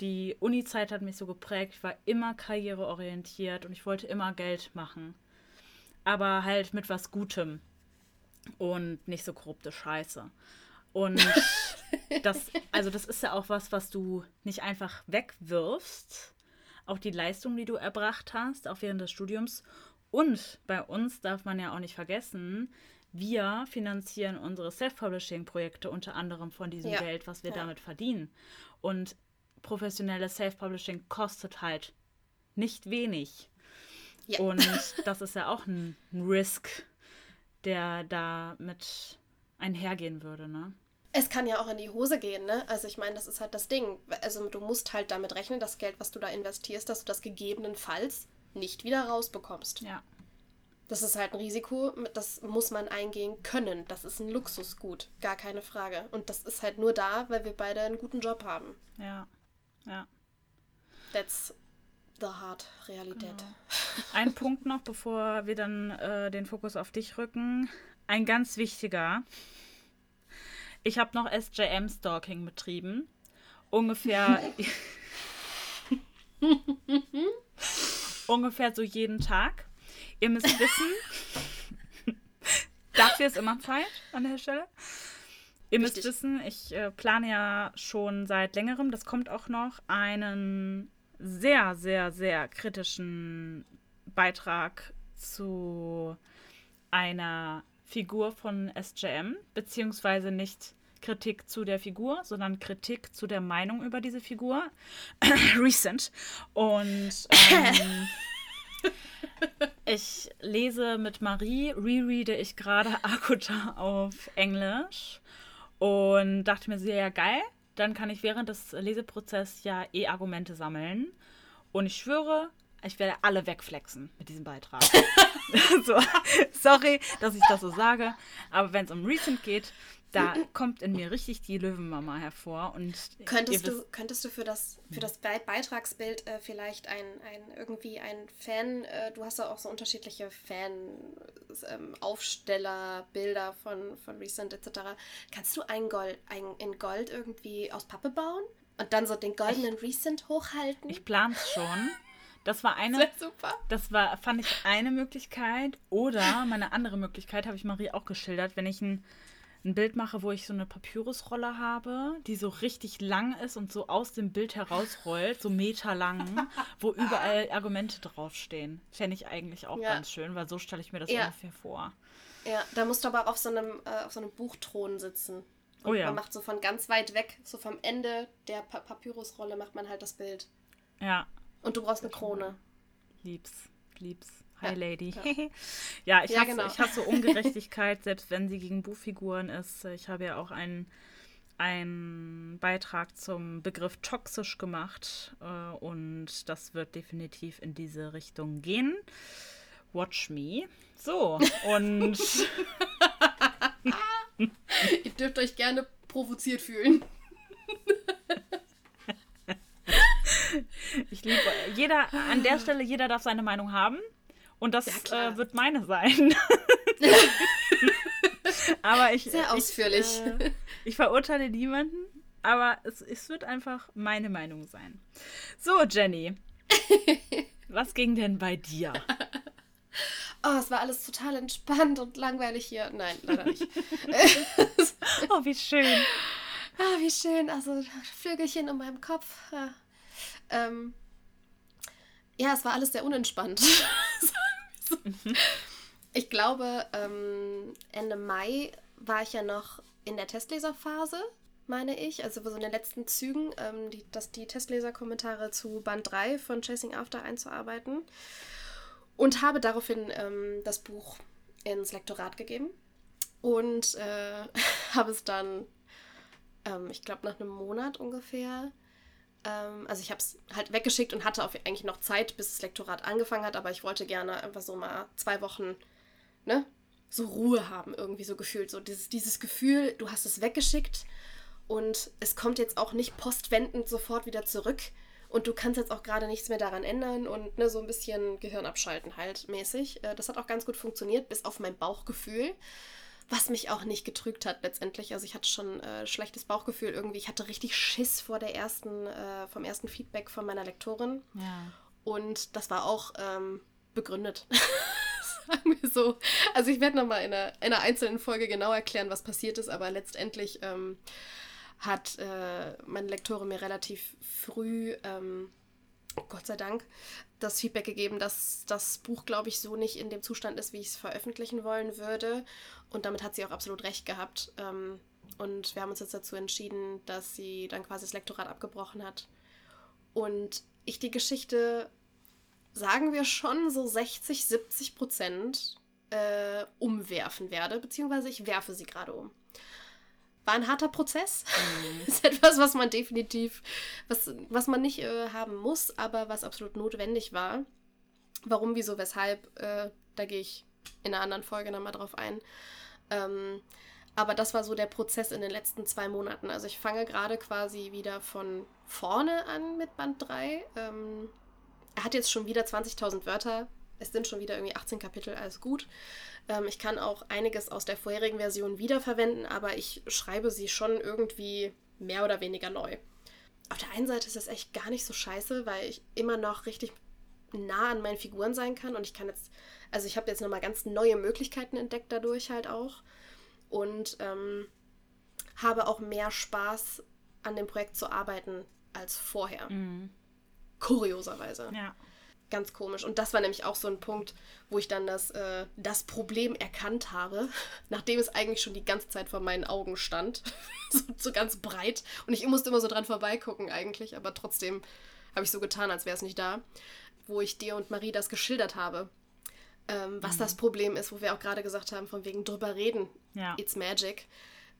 Die Uni-Zeit hat mich so geprägt, ich war immer karriereorientiert und ich wollte immer Geld machen. Aber halt mit was Gutem und nicht so korrupte Scheiße. Und das, also das ist ja auch was, was du nicht einfach wegwirfst, auch die Leistung, die du erbracht hast, auch während des Studiums. Und bei uns darf man ja auch nicht vergessen, wir finanzieren unsere Self-Publishing-Projekte unter anderem von diesem ja. Geld, was wir ja. damit verdienen. Und professionelles Self-Publishing kostet halt nicht wenig. Ja. Und das ist ja auch ein, Risk, der da mit einhergehen würde, ne? Es kann ja auch in die Hose gehen, ne? Also ich meine, das ist halt das Ding. Also du musst halt damit rechnen, das Geld, was du da investierst, dass du das gegebenenfalls nicht wieder rausbekommst. Ja. Das ist halt ein Risiko, das muss man eingehen können. Das ist ein Luxusgut, gar keine Frage. Und das ist halt nur da, weil wir beide einen guten Job haben. Ja, ja. That's the hard Realität. Genau. Ein Punkt noch, bevor wir dann äh, den Fokus auf dich rücken. Ein ganz wichtiger. Ich habe noch SJM-Stalking betrieben ungefähr ungefähr so jeden Tag. Ihr müsst wissen, dafür ist immer Zeit an der Stelle. Ihr müsst Richtig. wissen, ich äh, plane ja schon seit längerem, das kommt auch noch, einen sehr, sehr, sehr kritischen Beitrag zu einer Figur von SJM, beziehungsweise nicht Kritik zu der Figur, sondern Kritik zu der Meinung über diese Figur. Recent. Und ähm, ich lese mit Marie, rereade ich gerade Akuta auf Englisch und dachte mir so, ja geil, dann kann ich während des Leseprozesses ja eh Argumente sammeln. Und ich schwöre, ich werde alle wegflexen mit diesem Beitrag. so, sorry, dass ich das so sage, aber wenn es um Recent geht, da kommt in mir richtig die Löwenmama hervor. Und Könntest du, könntest du für das, für das Be Beitragsbild äh, vielleicht ein, ein irgendwie ein Fan, äh, du hast ja auch so unterschiedliche Fan-Aufsteller, Bilder von, von Recent etc. Kannst du ein Gold, ein in Gold irgendwie aus Pappe bauen? Und dann so den goldenen Recent hochhalten? Ich plane es schon. Das war eine, Sehr super. das war, fand ich eine Möglichkeit. Oder meine andere Möglichkeit habe ich Marie auch geschildert, wenn ich ein, ein Bild mache, wo ich so eine Papyrusrolle habe, die so richtig lang ist und so aus dem Bild herausrollt, so meterlang, wo überall Argumente draufstehen. Fände ich eigentlich auch Ja. ganz schön, weil so stelle ich mir das Ja. ungefähr vor. Ja, da musst du aber auf so einem, äh, auf so einem Buchthron sitzen. Und Oh ja. Man macht so von ganz weit weg, so vom Ende der pa Papyrusrolle macht man halt das Bild. Ja, Und du brauchst eine Krone. lieb's, lieb's. Hi, Ja, Lady. ja. Ja, ich, Ja, hasse, genau. ich hasse Ungerechtigkeit, selbst wenn sie gegen Buchfiguren ist. Ich habe ja auch einen, einen Beitrag zum Begriff toxisch gemacht äh, und das wird definitiv in diese Richtung gehen. Watch me. So, und Ihr dürft euch gerne provoziert fühlen. Ich liebe jeder an der Stelle, jeder darf seine Meinung haben. Und das Ja, äh, wird meine sein. aber ich, Sehr ausführlich. Ich, äh, ich verurteile niemanden, aber es, es wird einfach meine Meinung sein. So, Jenny. was ging denn bei dir? Oh, es war alles total entspannt und langweilig hier. Nein, leider nicht. Oh, wie schön. ah, wie schön. Also Vögelchen in meinem Kopf. Ja. Ähm, ja, es war alles sehr unentspannt. Ich glaube, ähm, Ende Mai war ich ja noch in der Testleserphase, meine ich. Also so in den letzten Zügen, ähm, die, dass die Testleserkommentare zu Band 3 von Chasing After einzuarbeiten. Und habe daraufhin ähm, das Buch ins Lektorat gegeben. Und äh, habe es dann, ähm, ich glaube, nach einem Monat ungefähr, ähm, also ich habe es halt weggeschickt und hatte auf, eigentlich noch Zeit, bis das Lektorat angefangen hat, aber ich wollte gerne einfach so mal zwei Wochen, ne, so Ruhe haben, irgendwie so gefühlt. So dieses, dieses Gefühl, du hast es weggeschickt und es kommt jetzt auch nicht postwendend sofort wieder zurück. Und du kannst jetzt auch gerade nichts mehr daran ändern und ne, so ein bisschen Gehirn abschalten halt mäßig. Äh, Das hat auch ganz gut funktioniert, bis auf mein Bauchgefühl, was mich auch nicht getrügt hat letztendlich. Also ich hatte schon äh, schlechtes Bauchgefühl irgendwie. Ich hatte richtig Schiss vor der ersten, äh, vom ersten Feedback von meiner Lektorin. Ja. Und das war auch ähm, begründet. Sagen wir so. Also ich werde nochmal in einer, in einer einzelnen Folge genau erklären, was passiert ist, aber letztendlich ähm, hat äh, meine Lektorin mir relativ früh, ähm, Gott sei Dank, das Feedback gegeben, dass das Buch, glaube ich, so nicht in dem Zustand ist, wie ich es veröffentlichen wollen würde. Und damit hat sie auch absolut recht gehabt. Ähm, und wir haben uns jetzt dazu entschieden, dass sie dann quasi das Lektorat abgebrochen hat. Und ich die Geschichte, sagen wir schon, so 60, 70 Prozent äh, umwerfen werde, beziehungsweise ich werfe sie gerade um. War ein harter Prozess. ist etwas, was man definitiv, was, was man nicht äh, haben muss, aber was absolut notwendig war. Warum, wieso, weshalb, äh, da gehe ich in einer anderen Folge nochmal drauf ein. Ähm, aber das war so der Prozess in den letzten zwei Monaten. Also ich fange gerade quasi wieder von vorne an mit Band 3. Ähm, er hat jetzt schon wieder 20.000 Wörter. Es sind schon wieder irgendwie 18 Kapitel, alles gut. Ähm, ich kann auch einiges aus der vorherigen Version wiederverwenden, aber ich schreibe sie schon irgendwie mehr oder weniger neu. auf der einen Seite ist das echt gar nicht so scheiße, weil ich immer noch richtig nah an meinen Figuren sein kann und ich kann jetzt, also ich habe jetzt nochmal ganz neue Möglichkeiten entdeckt dadurch halt auch und ähm, habe auch mehr Spaß an dem Projekt zu arbeiten als vorher. Mhm. Kurioserweise. Ja. Ganz komisch. Und das war nämlich auch so ein Punkt, wo ich dann das, äh, das Problem erkannt habe, nachdem es eigentlich schon die ganze Zeit vor meinen Augen stand. so, so ganz breit. Und ich musste immer so dran vorbeigucken eigentlich, aber trotzdem habe ich so getan, als wäre es nicht da. Wo ich dir und Marie das geschildert habe. Ähm, was mhm. das Problem ist, wo wir auch gerade gesagt haben, von wegen drüber reden. Ja. It's magic.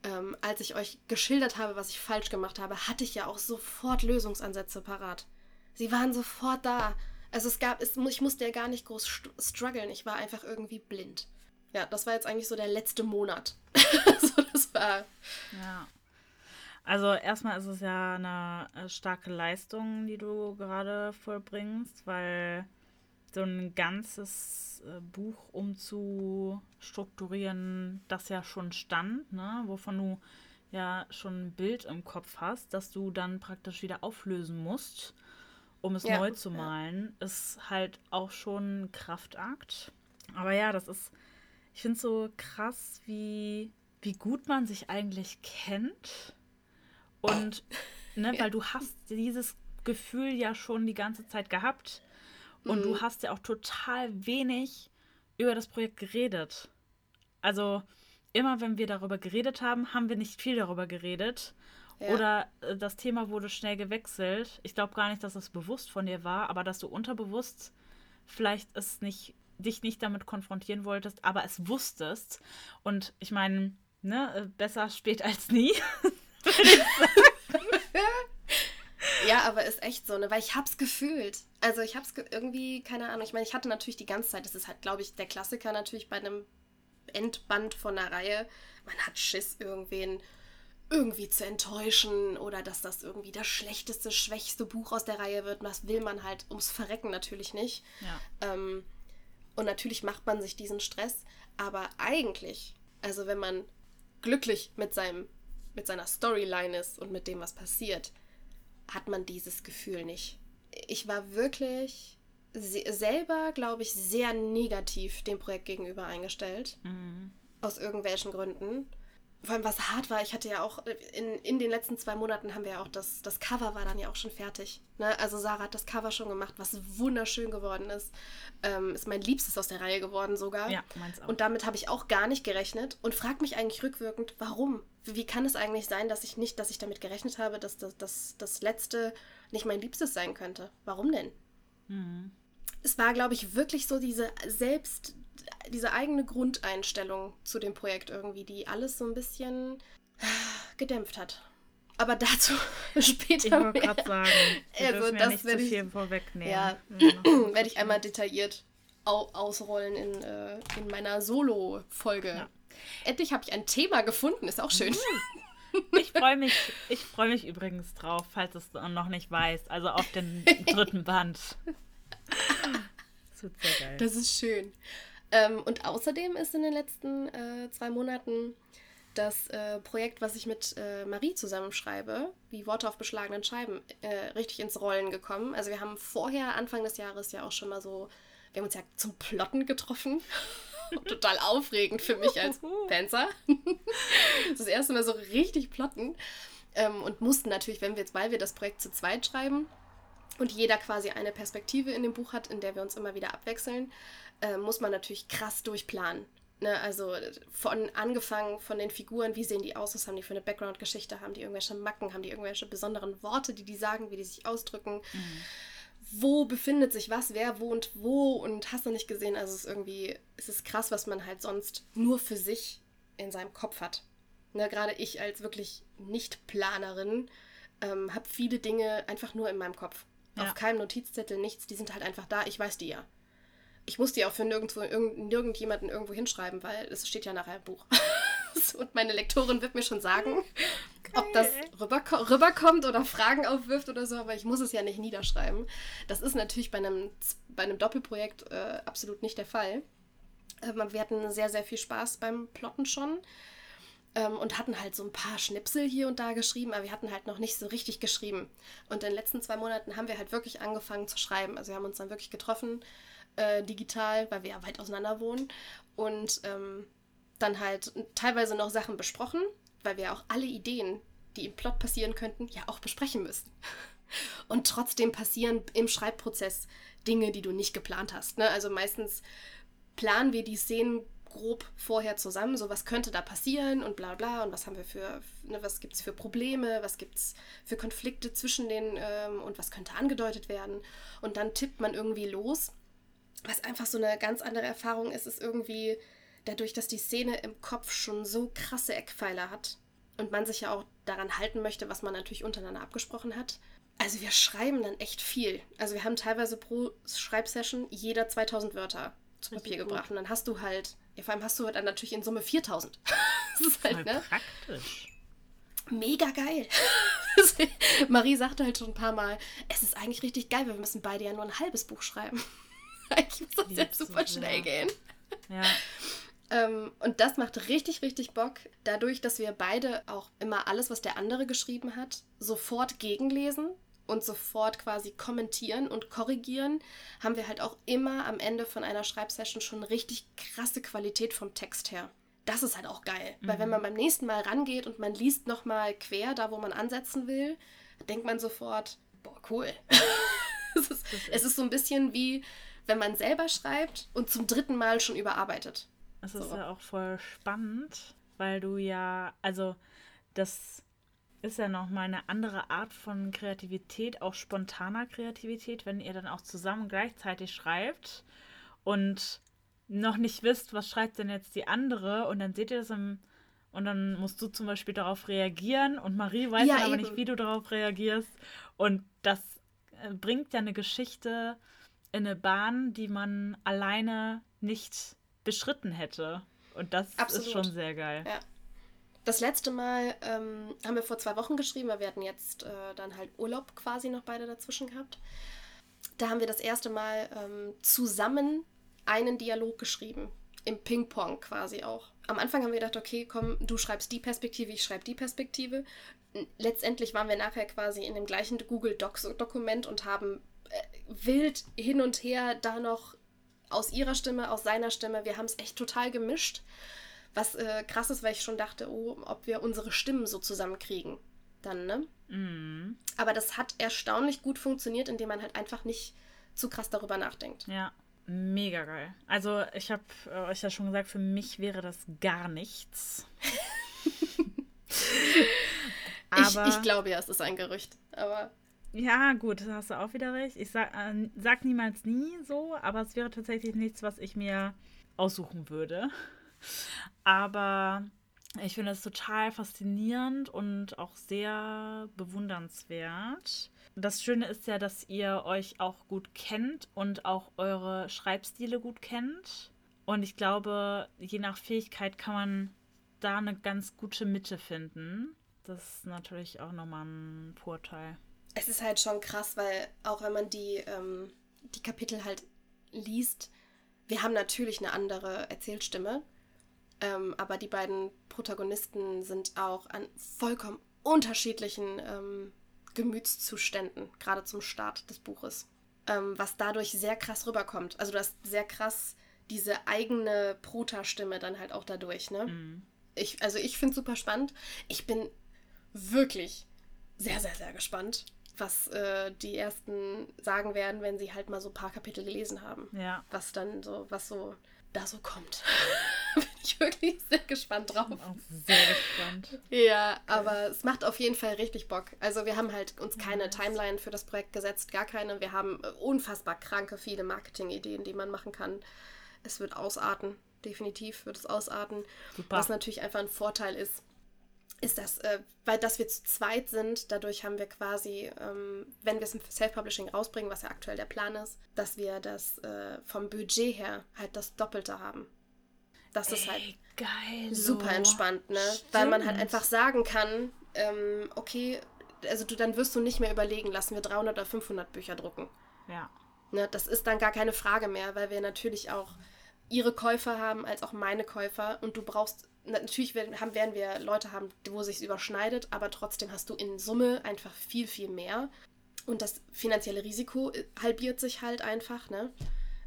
Ähm, als ich euch geschildert habe, was ich falsch gemacht habe, hatte ich ja auch sofort Lösungsansätze parat. Sie waren sofort da. Also es gab, es, ich musste ja gar nicht groß strugglen. Ich war einfach irgendwie blind. Ja, das war jetzt eigentlich so der letzte Monat. so, das war. Ja. Also erstmal ist es ja eine äh, starke Leistung, die du gerade vollbringst, weil so ein ganzes äh, Buch umzustrukturieren, das ja schon stand, ne, wovon du ja schon ein Bild im Kopf hast, dass du dann praktisch wieder auflösen musst um es ja. neu zu malen, ja. ist halt auch schon ein Kraftakt. Aber ja, das ist, ich finde es so krass, wie, wie gut man sich eigentlich kennt. Und, ne, ja. weil du hast dieses Gefühl ja schon die ganze Zeit gehabt. Und mhm. du hast ja auch total wenig über das Projekt geredet. Also, immer wenn wir darüber geredet haben, haben wir nicht viel darüber geredet. Ja. Oder äh, das Thema wurde schnell gewechselt. Ich glaube gar nicht, dass es bewusst von dir war, aber dass du unterbewusst vielleicht es nicht, dich nicht damit konfrontieren wolltest, aber es wusstest. Und ich meine, ne, äh, besser spät als nie. ja, aber ist echt so, ne? Weil ich hab's gefühlt. Also ich hab's ge irgendwie, keine Ahnung. Ich meine, ich hatte natürlich die ganze Zeit, das ist halt, glaube ich, der Klassiker natürlich bei einem Endband von einer Reihe. Man hat Schiss, irgendwen irgendwie zu enttäuschen oder dass das irgendwie das schlechteste, schwächste Buch aus der Reihe wird. Das will man halt ums Verrecken natürlich nicht. Ja. Ähm, und natürlich macht man sich diesen Stress, aber eigentlich, also wenn man glücklich mit seinem mit seiner Storyline ist und mit dem, was passiert, hat man dieses Gefühl nicht. Ich war wirklich selber, glaube ich, sehr negativ dem Projekt gegenüber eingestellt. Mhm. Aus irgendwelchen Gründen vor allem was hart war, ich hatte ja auch in, in den letzten zwei Monaten haben wir ja auch das, das Cover war dann ja auch schon fertig. Ne? Also Sarah hat das Cover schon gemacht, was wunderschön geworden ist. Ähm, ist mein Liebstes aus der Reihe geworden sogar. Ja, meins auch. Und damit habe ich auch gar nicht gerechnet und frage mich eigentlich rückwirkend, warum? Wie kann es eigentlich sein, dass ich nicht, dass ich damit gerechnet habe, dass das, das, das letzte nicht mein Liebstes sein könnte? Warum denn? Mhm. Es war, glaube ich, wirklich so diese selbst diese eigene Grundeinstellung zu dem Projekt irgendwie, die alles so ein bisschen gedämpft hat. Aber dazu später. Ich wollte gerade sagen, wir also, das ja nicht zu viel vorwegnehmen. Ja, werde ich einmal detailliert au ausrollen in, äh, in meiner Solo-Folge. Ja. Endlich habe ich ein Thema gefunden, ist auch schön. Mhm. Ich freue mich, ich freue mich übrigens drauf, falls es noch nicht weißt. Also auf den dritten Band. Das wird sehr geil. Das ist schön. Ähm, und außerdem ist in den letzten äh, zwei Monaten das äh, Projekt, was ich mit äh, Marie zusammenschreibe, wie Worte auf beschlagenen Scheiben, äh, richtig ins Rollen gekommen. Also wir haben vorher, Anfang des Jahres, ja auch schon mal so, wir haben uns ja zum Plotten getroffen. Total aufregend für mich als Tänzer. das erste Mal so richtig plotten. Ähm, und mussten natürlich, wenn wir jetzt, weil wir das Projekt zu zweit schreiben und jeder quasi eine Perspektive in dem Buch hat, in der wir uns immer wieder abwechseln, äh, muss man natürlich krass durchplanen. Ne, also von angefangen von den Figuren, wie sehen die aus, was haben die für eine Background-Geschichte, haben die irgendwelche Macken, haben die irgendwelche besonderen Worte, die die sagen, wie die sich ausdrücken. Mhm. Wo befindet sich was, wer wohnt wo und hast du nicht gesehen, also es ist irgendwie, es ist krass, was man halt sonst nur für sich in seinem Kopf hat. Ne, Gerade ich als wirklich Nicht-Planerin ähm, habe viele Dinge einfach nur in meinem Kopf. Ja. Auf keinem Notizzettel, nichts, die sind halt einfach da, ich weiß die ja ich muss die auch für nirgendwo, irgend, nirgendjemanden irgendwo hinschreiben, weil es steht ja nachher im Buch. und meine Lektorin wird mir schon sagen, okay. ob das rüberko rüberkommt oder Fragen aufwirft oder so, aber ich muss es ja nicht niederschreiben. Das ist natürlich bei einem, bei einem Doppelprojekt äh, absolut nicht der Fall. Äh, wir hatten sehr, sehr viel Spaß beim Plotten schon. Ähm, und hatten halt so ein paar Schnipsel hier und da geschrieben, aber wir hatten halt noch nicht so richtig geschrieben. Und in den letzten zwei Monaten haben wir halt wirklich angefangen zu schreiben. Also wir haben uns dann wirklich getroffen, äh, digital, weil wir ja weit auseinander wohnen. Und ähm, dann halt teilweise noch Sachen besprochen, weil wir auch alle Ideen, die im Plot passieren könnten, ja auch besprechen müssen. Und trotzdem passieren im Schreibprozess Dinge, die du nicht geplant hast. Ne? Also meistens planen wir die Szenen grob vorher zusammen, so was könnte da passieren und bla bla und was haben wir für, ne, was gibt es für Probleme, was gibt es für Konflikte zwischen den ähm, und was könnte angedeutet werden. Und dann tippt man irgendwie los. Was einfach so eine ganz andere Erfahrung ist, ist irgendwie dadurch, dass die Szene im Kopf schon so krasse Eckpfeiler hat und man sich ja auch daran halten möchte, was man natürlich untereinander abgesprochen hat. Also wir schreiben dann echt viel. Also wir haben teilweise pro Schreibsession jeder 2000 Wörter zu Papier gebracht. Und dann hast du halt, ja, vor allem hast du dann natürlich in Summe 4000. das ist halt, ne? Praktisch. Mega geil. Marie sagte halt schon ein paar Mal, es ist eigentlich richtig geil, weil wir müssen beide ja nur ein halbes Buch schreiben. eigentlich muss das jetzt super so, schnell ja. gehen. Ja. Ähm, und das macht richtig, richtig Bock. Dadurch, dass wir beide auch immer alles, was der andere geschrieben hat, sofort gegenlesen und sofort quasi kommentieren und korrigieren, haben wir halt auch immer am Ende von einer Schreibsession schon richtig krasse Qualität vom Text her. Das ist halt auch geil, mhm. weil wenn man beim nächsten Mal rangeht und man liest nochmal quer, da wo man ansetzen will, denkt man sofort, boah, cool. es, ist, es ist so ein bisschen wie, wenn man selber schreibt und zum dritten Mal schon überarbeitet. Es ist so. ja auch voll spannend, weil du ja, also das ist ja nochmal eine andere Art von Kreativität, auch spontaner Kreativität, wenn ihr dann auch zusammen gleichzeitig schreibt und noch nicht wisst, was schreibt denn jetzt die andere und dann seht ihr das im und dann musst du zum Beispiel darauf reagieren und Marie weiß ja, aber eben. nicht, wie du darauf reagierst und das äh, bringt ja eine Geschichte in eine Bahn, die man alleine nicht beschritten hätte und das Absolut. ist schon sehr geil. Ja. Das letzte Mal ähm, haben wir vor zwei Wochen geschrieben, weil wir hatten jetzt äh, dann halt Urlaub quasi noch beide dazwischen gehabt. Da haben wir das erste Mal ähm, zusammen einen Dialog geschrieben. Im Ping-Pong quasi auch. Am Anfang haben wir gedacht, okay, komm, du schreibst die Perspektive, ich schreibe die Perspektive. Letztendlich waren wir nachher quasi in dem gleichen Google Docs-Dokument und haben äh, wild hin und her da noch aus ihrer Stimme, aus seiner Stimme. Wir haben es echt total gemischt. Was äh, krass ist, weil ich schon dachte, oh, ob wir unsere Stimmen so zusammenkriegen. Dann, ne? Mhm. Aber das hat erstaunlich gut funktioniert, indem man halt einfach nicht zu krass darüber nachdenkt. Ja, mega geil. Also, ich habe äh, euch ja schon gesagt, für mich wäre das gar nichts. ich, ich glaube ja, es ist ein Gerücht, aber. Ja, gut, da hast du auch wieder recht. Ich sag, äh, sag niemals nie so, aber es wäre tatsächlich nichts, was ich mir aussuchen würde. Aber ich finde es total faszinierend und auch sehr bewundernswert. Das Schöne ist ja, dass ihr euch auch gut kennt und auch eure Schreibstile gut kennt. Und ich glaube, je nach Fähigkeit kann man da eine ganz gute Mitte finden. Das ist natürlich auch nochmal ein Vorteil. Es ist halt schon krass, weil auch wenn man die, ähm, die Kapitel halt liest, wir haben natürlich eine andere Erzählstimme. Ähm, aber die beiden Protagonisten sind auch an vollkommen unterschiedlichen ähm, Gemütszuständen, gerade zum Start des Buches. Ähm, was dadurch sehr krass rüberkommt. Also du hast sehr krass diese eigene Prota-Stimme dann halt auch dadurch, ne? Mhm. Ich, also ich finde es super spannend. Ich bin wirklich sehr, sehr, sehr gespannt, was äh, die ersten sagen werden, wenn sie halt mal so ein paar Kapitel gelesen haben. Ja. Was dann so, was so da so kommt. Bin ich wirklich sehr gespannt drauf. Ich bin auch sehr gespannt. Ja, aber es macht auf jeden Fall richtig Bock. Also wir haben halt uns keine. Timeline für das Projekt gesetzt, gar keine. Wir haben unfassbar kranke viele Marketingideen, die man machen kann. Es wird ausarten, definitiv wird es ausarten. Super. Was natürlich einfach ein Vorteil ist, ist das, äh, weil dass wir zu zweit sind, dadurch haben wir quasi, ähm, wenn wir es im Self-Publishing rausbringen, was ja aktuell der Plan ist, dass wir das äh, vom Budget her halt das Doppelte haben. Das Ey, ist halt geil, super entspannt, ne? Stimmt. Weil man halt einfach sagen kann, ähm, okay, also du, dann wirst du nicht mehr überlegen, lassen wir 300 oder 500 Bücher drucken. Ja. Ne, das ist dann gar keine Frage mehr, weil wir natürlich auch ihre Käufer haben als auch meine Käufer und du brauchst natürlich werden, haben, werden wir Leute haben, wo sich überschneidet, aber trotzdem hast du in Summe einfach viel, viel mehr. Und das finanzielle Risiko äh, halbiert sich halt einfach, ne?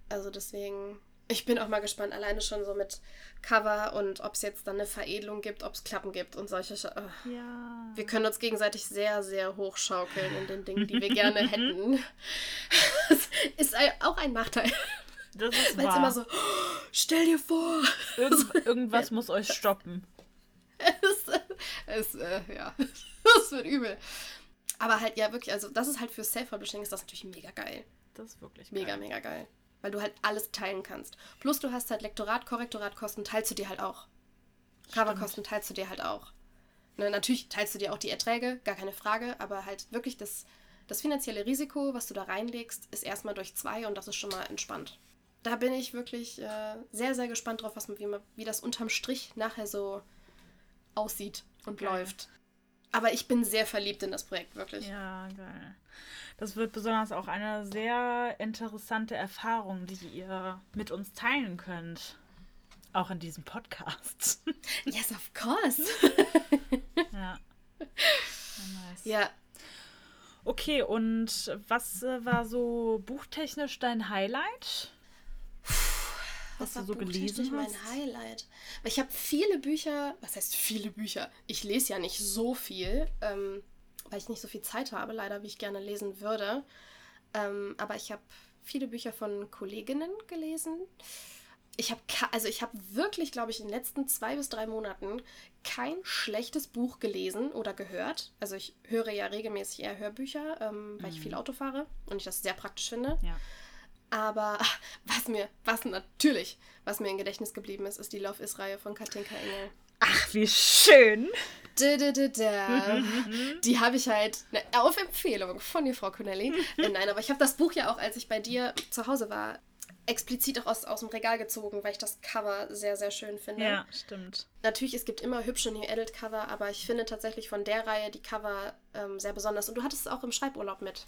Also deswegen, ich bin auch mal gespannt, alleine schon so mit Cover und ob es jetzt dann eine Veredelung gibt, ob es Klappen gibt und solche. Sch. Ja. Wir können uns gegenseitig sehr, sehr hochschaukeln in den Dingen, die wir gerne hätten. Das ist auch ein Nachteil. Das ist Weil es wahr. immer so, "Oh, stell dir vor. Irgend, irgendwas muss euch stoppen. es, es, äh, ja, das wird übel. Aber halt, ja, wirklich, also das ist halt für Self-Publishing ist das natürlich mega geil. Das ist wirklich Mega, geil. mega geil. Weil du halt alles teilen kannst. Plus du hast halt Lektorat, Korrektoratkosten, teilst du dir halt auch. Coverkosten teilst du dir halt auch. Ne, natürlich teilst du dir auch die Erträge, gar keine Frage, aber halt wirklich das, das finanzielle Risiko, was du da reinlegst, ist erstmal durch zwei und das ist schon mal entspannt. Da bin ich wirklich äh, sehr, sehr gespannt drauf, was, wie, wie das unterm Strich nachher so aussieht und Geil. läuft. Aber ich bin sehr verliebt in das Projekt, wirklich. Ja, geil. Das wird besonders auch eine sehr interessante Erfahrung, die ihr mit uns teilen könnt. Auch in diesem Podcast. Yes, of course. ja. Ja, nice. ja, Okay, und was äh, war so buchtechnisch dein Highlight? Was du war so gelesen mein hast? Highlight. Weil Ich habe viele Bücher, was heißt viele Bücher? Ich lese ja nicht so viel, ähm, weil ich nicht so viel Zeit habe, leider, wie ich gerne lesen würde. Ähm, aber ich habe viele Bücher von Kolleginnen gelesen. Ich habe, also ich habe wirklich, glaube ich, in den letzten zwei bis drei Monaten kein schlechtes Buch gelesen oder gehört. Also ich höre ja regelmäßig eher Hörbücher, ähm, weil ich viel Auto fahre und ich das sehr praktisch finde. Ja. Aber was mir, was natürlich, was mir im Gedächtnis geblieben ist, ist die Love Is-Reihe von Katinka Engel. Ach, wie schön! Da, da, da. Die habe ich halt ne, auf Empfehlung von dir, Frau Connelly. Äh, Nein, aber ich habe das Buch ja auch, als ich bei dir zu Hause war, explizit auch aus, aus dem Regal gezogen, weil ich das Cover sehr, sehr schön finde. Ja, stimmt. Natürlich, es gibt immer hübsche New Adult Cover, aber ich finde tatsächlich von der Reihe die Cover ähm, sehr besonders. Und du hattest es auch im Schreiburlaub mit.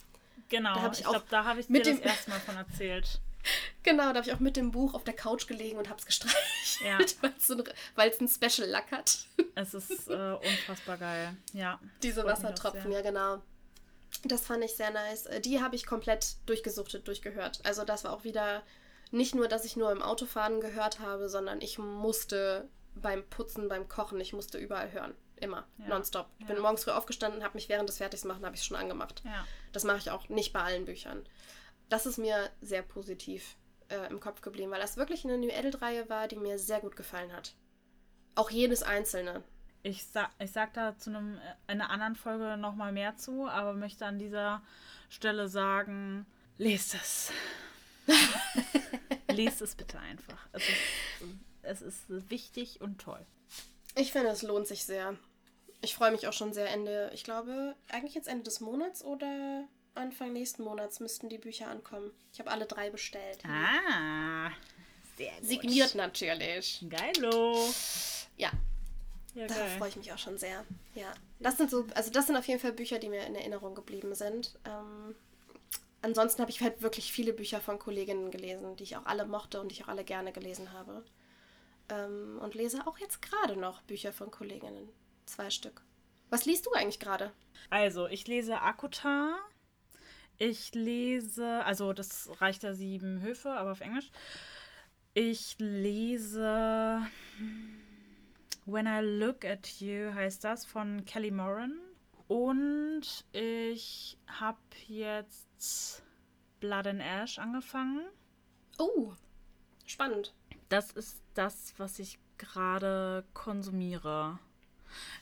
Genau, Da ich ich auch glaube, da habe ich dir mit das dem- erste Mal von erzählt. Genau, da habe ich auch mit dem Buch auf der Couch gelegen und habe es gestreichelt, Ja. weil es ein, Special Lack hat. Es ist äh, unfassbar geil. Ja. Diese Wassertropfen, ja genau. Das fand ich sehr nice. Äh, Die habe ich komplett durchgesuchtet, durchgehört. Also das war auch wieder nicht nur, dass ich nur im Autofahren gehört habe, sondern ich musste beim Putzen, beim Kochen, ich musste überall hören. Immer. Ja. Nonstop. Ich bin Ja. morgens früh aufgestanden, habe mich während des Fertigmachen, habe ich schon angemacht. Ja. Das mache ich auch nicht bei allen Büchern. Das ist mir sehr positiv äh, im Kopf geblieben, weil das wirklich eine New Adult-Reihe war, die mir sehr gut gefallen hat. Auch jedes einzelne. Ich sag, ich sag da zu einem, äh, einer anderen Folge nochmal mehr zu, aber möchte an dieser Stelle sagen, lest es. lest es bitte einfach. Es ist, es ist wichtig und toll. Ich finde, es lohnt sich sehr. Ich freue mich auch schon sehr Ende, ich glaube, eigentlich jetzt Ende des Monats oder Anfang nächsten Monats müssten die Bücher ankommen. Ich habe alle drei bestellt. Ah, sehr gut. Signiert natürlich. Geilo. Ja, Ja, da freue ich mich auch schon sehr. Ja, das sind so, also das sind auf jeden Fall Bücher, die mir in Erinnerung geblieben sind. Ähm, ansonsten habe ich halt wirklich viele Bücher von Kolleginnen gelesen, die ich auch alle mochte und die ich auch alle gerne gelesen habe. Ähm, und lese auch jetzt gerade noch Bücher von Kolleginnen. Zwei Stück. Was liest du eigentlich gerade? Also, ich lese Akuta. Ich lese, also das reicht ja sieben Höfe, aber auf Englisch. Ich lese When I Look at You heißt das von Kelly Moran. Und ich habe jetzt Blood and Ash angefangen. Oh, spannend. Das ist das, was ich gerade konsumiere.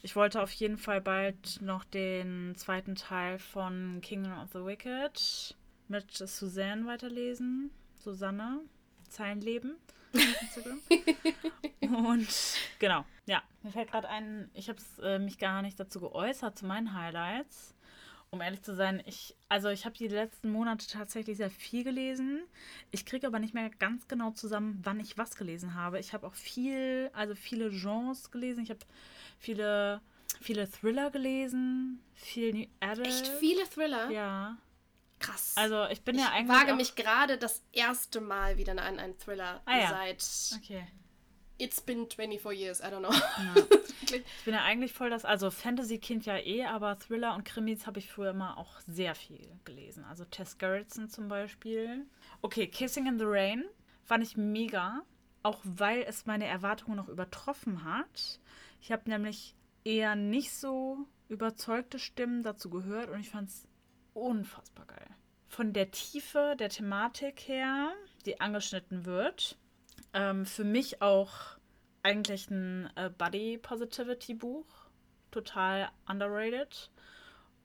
Ich wollte auf jeden Fall bald noch den zweiten Teil von Kingdom of the Wicked mit Suzanne weiterlesen. Susanne, Zeilenleben. Und genau, ja. Mir fällt gerade ein, ich habe äh, mich gar nicht dazu geäußert, zu meinen Highlights. Um ehrlich zu sein, ich, also ich habe die letzten Monate tatsächlich sehr viel gelesen. Ich kriege aber nicht mehr ganz genau zusammen, wann ich was gelesen habe. Ich habe auch viel, also viele Genres gelesen. Ich habe viele, viele Thriller gelesen, viel New Adult. Echt viele Thriller? Ja. Krass. Also ich bin ich ja eigentlich wage mich gerade das erste Mal wieder an einen Thriller Ah ja. seit Okay. It's been 24 years, I don't know. Ja. ich bin ja eigentlich voll das, also Fantasy-Kind ja eh, aber Thriller und Krimis habe ich früher immer auch sehr viel gelesen. Also Tess Gerritsen zum Beispiel. Okay, Kissing in the Rain fand ich mega, auch weil es meine Erwartungen noch übertroffen hat. Ich habe nämlich eher nicht so überzeugte Stimmen dazu gehört und ich fand es unfassbar geil. Von der Tiefe der Thematik her, die angeschnitten wird, ähm, für mich auch eigentlich ein äh, Body Positivity Buch. Total underrated.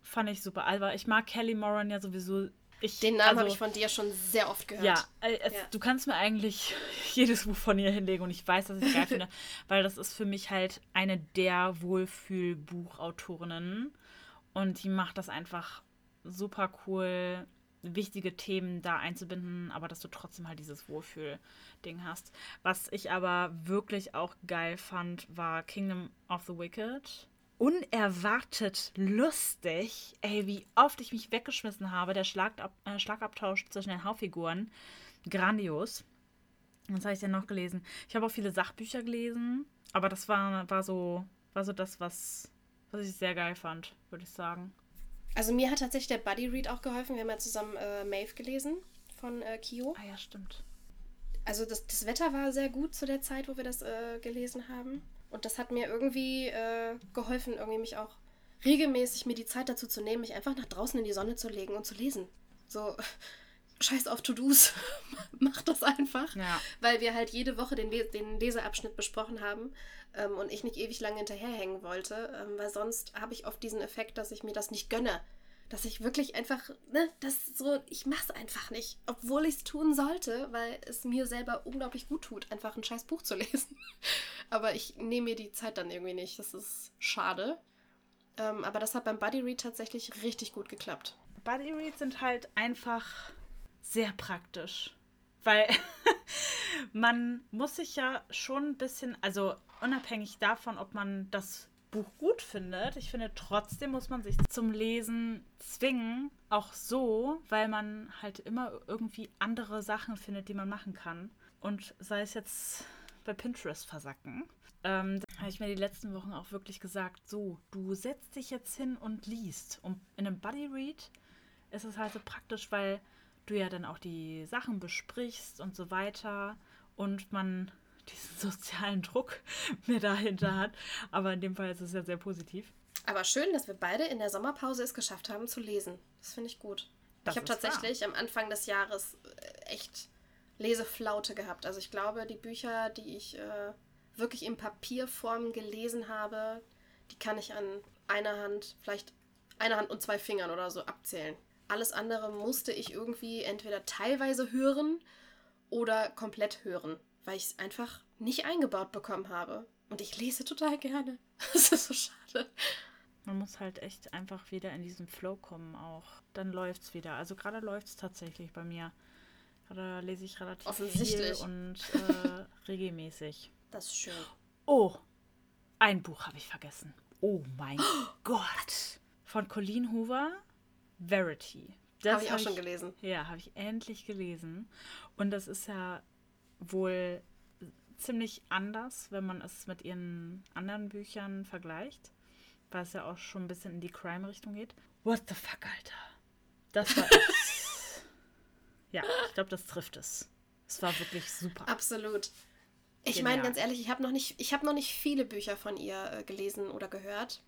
Fand ich super. Also ich mag Kelly Moran ja sowieso. Ich, Den Namen also, habe ich von dir schon sehr oft gehört. Ja, äh, es, ja, du kannst mir eigentlich jedes Buch von ihr hinlegen und ich weiß, dass ich es geil finde, weil das ist für mich halt eine der Wohlfühlbuchautorinnen und die macht das einfach super cool wichtige Themen da einzubinden, aber dass du trotzdem halt dieses Wohlfühl-Ding hast. Was ich aber wirklich auch geil fand, war Kingdom of the Wicked. Unerwartet lustig. Ey, wie oft ich mich weggeschmissen habe. Der Schlagab äh, Schlagabtausch zwischen den Hauptfiguren. Grandios. Was habe ich denn noch gelesen? Ich habe auch viele Sachbücher gelesen, aber das war, war, so, war so das, was, was ich sehr geil fand, würde ich sagen. Also mir hat tatsächlich der Buddy Read auch geholfen. Wir haben ja zusammen äh, Maeve gelesen von äh, Kyo. Ah ja, stimmt. Also das, das Wetter war sehr gut zu der Zeit, wo wir das äh, gelesen haben. Und das hat mir irgendwie äh, geholfen, irgendwie mich auch regelmäßig mir die Zeit dazu zu nehmen, mich einfach nach draußen in die Sonne zu legen und zu lesen. So, scheiß auf To-Dos, mach das einfach. Ja. Weil wir halt jede Woche den, den Leseabschnitt besprochen haben ähm, und ich nicht ewig lange hinterherhängen wollte, ähm, weil sonst habe ich oft diesen Effekt, dass ich mir das nicht gönne. Dass ich wirklich einfach, ne, das so, ich mach's einfach nicht, obwohl ich es tun sollte, weil es mir selber unglaublich gut tut, einfach ein scheiß Buch zu lesen. aber ich nehme mir die Zeit dann irgendwie nicht. Das ist schade. Ähm, aber das hat beim Buddy Read tatsächlich richtig gut geklappt. Buddy Reads sind halt einfach sehr praktisch. Weil man muss sich ja schon ein bisschen, also unabhängig davon, ob man das Buch gut findet, ich finde trotzdem muss man sich zum Lesen zwingen, auch so, weil man halt immer irgendwie andere Sachen findet, die man machen kann. Und sei es jetzt bei Pinterest versacken. Ähm, da habe ich mir die letzten Wochen auch wirklich gesagt, so, du setzt dich jetzt hin und liest. Und in einem Buddy Read ist es halt so praktisch, weil du ja dann auch die Sachen besprichst und so weiter und man diesen sozialen Druck mehr dahinter hat. Aber in dem Fall ist es ja sehr positiv. Aber schön, dass wir beide in der Sommerpause es geschafft haben zu lesen. Das finde ich gut. Das ich habe tatsächlich wahr. am Anfang des Jahres äh, echt Leseflaute gehabt. Also ich glaube, die Bücher, die ich äh, wirklich in Papierform gelesen habe, die kann ich an einer Hand, vielleicht einer Hand und zwei Fingern oder so abzählen. Alles andere musste ich irgendwie entweder teilweise hören oder komplett hören, weil ich es einfach nicht eingebaut bekommen habe. Und ich lese total gerne. Das ist so schade. Man muss halt echt einfach wieder in diesen Flow kommen auch. Dann läuft es wieder. Also gerade läuft es tatsächlich bei mir. Gerade lese ich relativ viel und äh, regelmäßig. Das ist schön. Oh, ein Buch habe ich vergessen. Oh mein Gott. Von Colleen Hoover. Verity. Habe ich auch hab schon gelesen. Ja, habe ich endlich gelesen. Und das ist ja wohl ziemlich anders, wenn man es mit ihren anderen Büchern vergleicht, weil es ja auch schon ein bisschen in die Crime-Richtung geht. What the fuck, Alter? Das war echt. ja, ich glaube, das trifft es. Es war wirklich super. Absolut. Ich meine ganz ehrlich, ich habe noch nicht, ich habe noch nicht viele Bücher von ihr äh, gelesen oder gehört.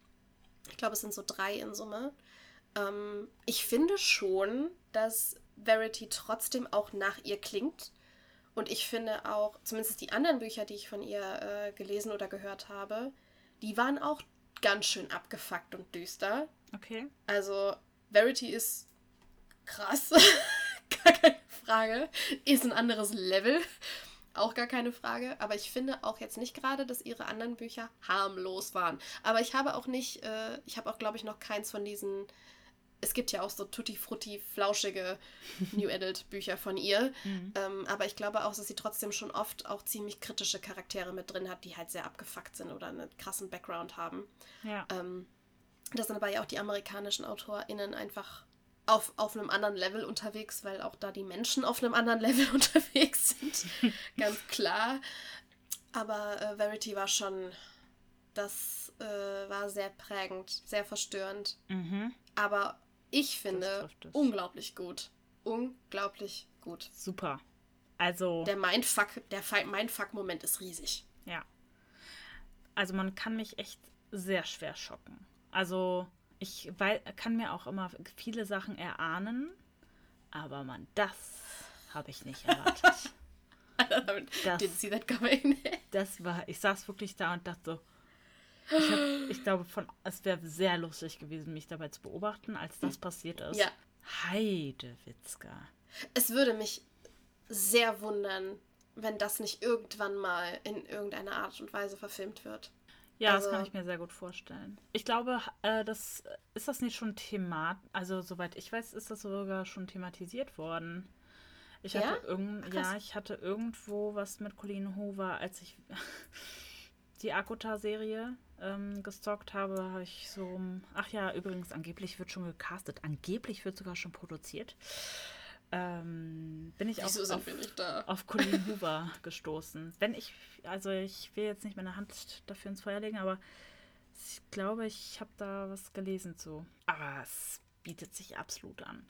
Ich glaube, es sind so drei in Summe. Ähm, ich finde schon, dass Verity trotzdem auch nach ihr klingt. Und ich finde auch, zumindest die anderen Bücher, die ich von ihr äh, gelesen oder gehört habe, die waren auch ganz schön abgefuckt und düster. Okay. Also, Verity ist krass. gar keine Frage. Ist ein anderes Level. Auch gar keine Frage. Aber ich finde auch jetzt nicht gerade, dass ihre anderen Bücher harmlos waren. Aber ich habe auch nicht, äh, ich habe auch, glaube ich, noch keins von diesen es gibt ja auch so tutti frutti flauschige New Adult Bücher von ihr. Mhm. Ähm, aber ich glaube auch, dass sie trotzdem schon oft auch ziemlich kritische Charaktere mit drin hat, die halt sehr abgefuckt sind oder einen krassen Background haben. Ja. Ähm, das sind aber ja auch die amerikanischen AutorInnen einfach auf, auf einem anderen Level unterwegs, weil auch da die Menschen auf einem anderen Level unterwegs sind. Ganz klar. Aber äh, Verity war schon, das äh, war sehr prägend, sehr verstörend. Mhm. Aber ich finde unglaublich gut. Unglaublich gut. Super. Also, Der Mindfuck, der Mindfuck-Moment ist riesig. ja. Also man kann mich echt sehr schwer schocken. Also ich wei- kann mir auch immer viele Sachen erahnen, aber man, das habe ich nicht erwartet. Das- that coming. Das war, ich saß wirklich da und dachte so, ich, hab, ich glaube, von, es wäre sehr lustig gewesen, mich dabei zu beobachten, als das passiert ist. ja. Heidewitzka. Es würde mich sehr wundern, wenn das nicht irgendwann mal in irgendeiner Art und Weise verfilmt wird. Ja, Also- das kann ich mir sehr gut vorstellen. Ich glaube, äh, das ist das nicht schon Thema, also soweit ich weiß, ist das sogar schon thematisiert worden. Ich Ja? hatte irgend, Krass. ja, ich hatte irgendwo was mit Colleen Hoover, als ich die Akota-Serie ähm, gestalkt habe, habe ich so, um- ach ja, übrigens, angeblich wird schon gecastet, angeblich wird sogar schon produziert. Ähm, bin ich Wieso auf, auf, auf Colleen Hoover gestoßen. Wenn ich, also ich will jetzt nicht meine Hand dafür ins Feuer legen, aber ich glaube, ich habe da was gelesen zu. Aber es bietet sich absolut an.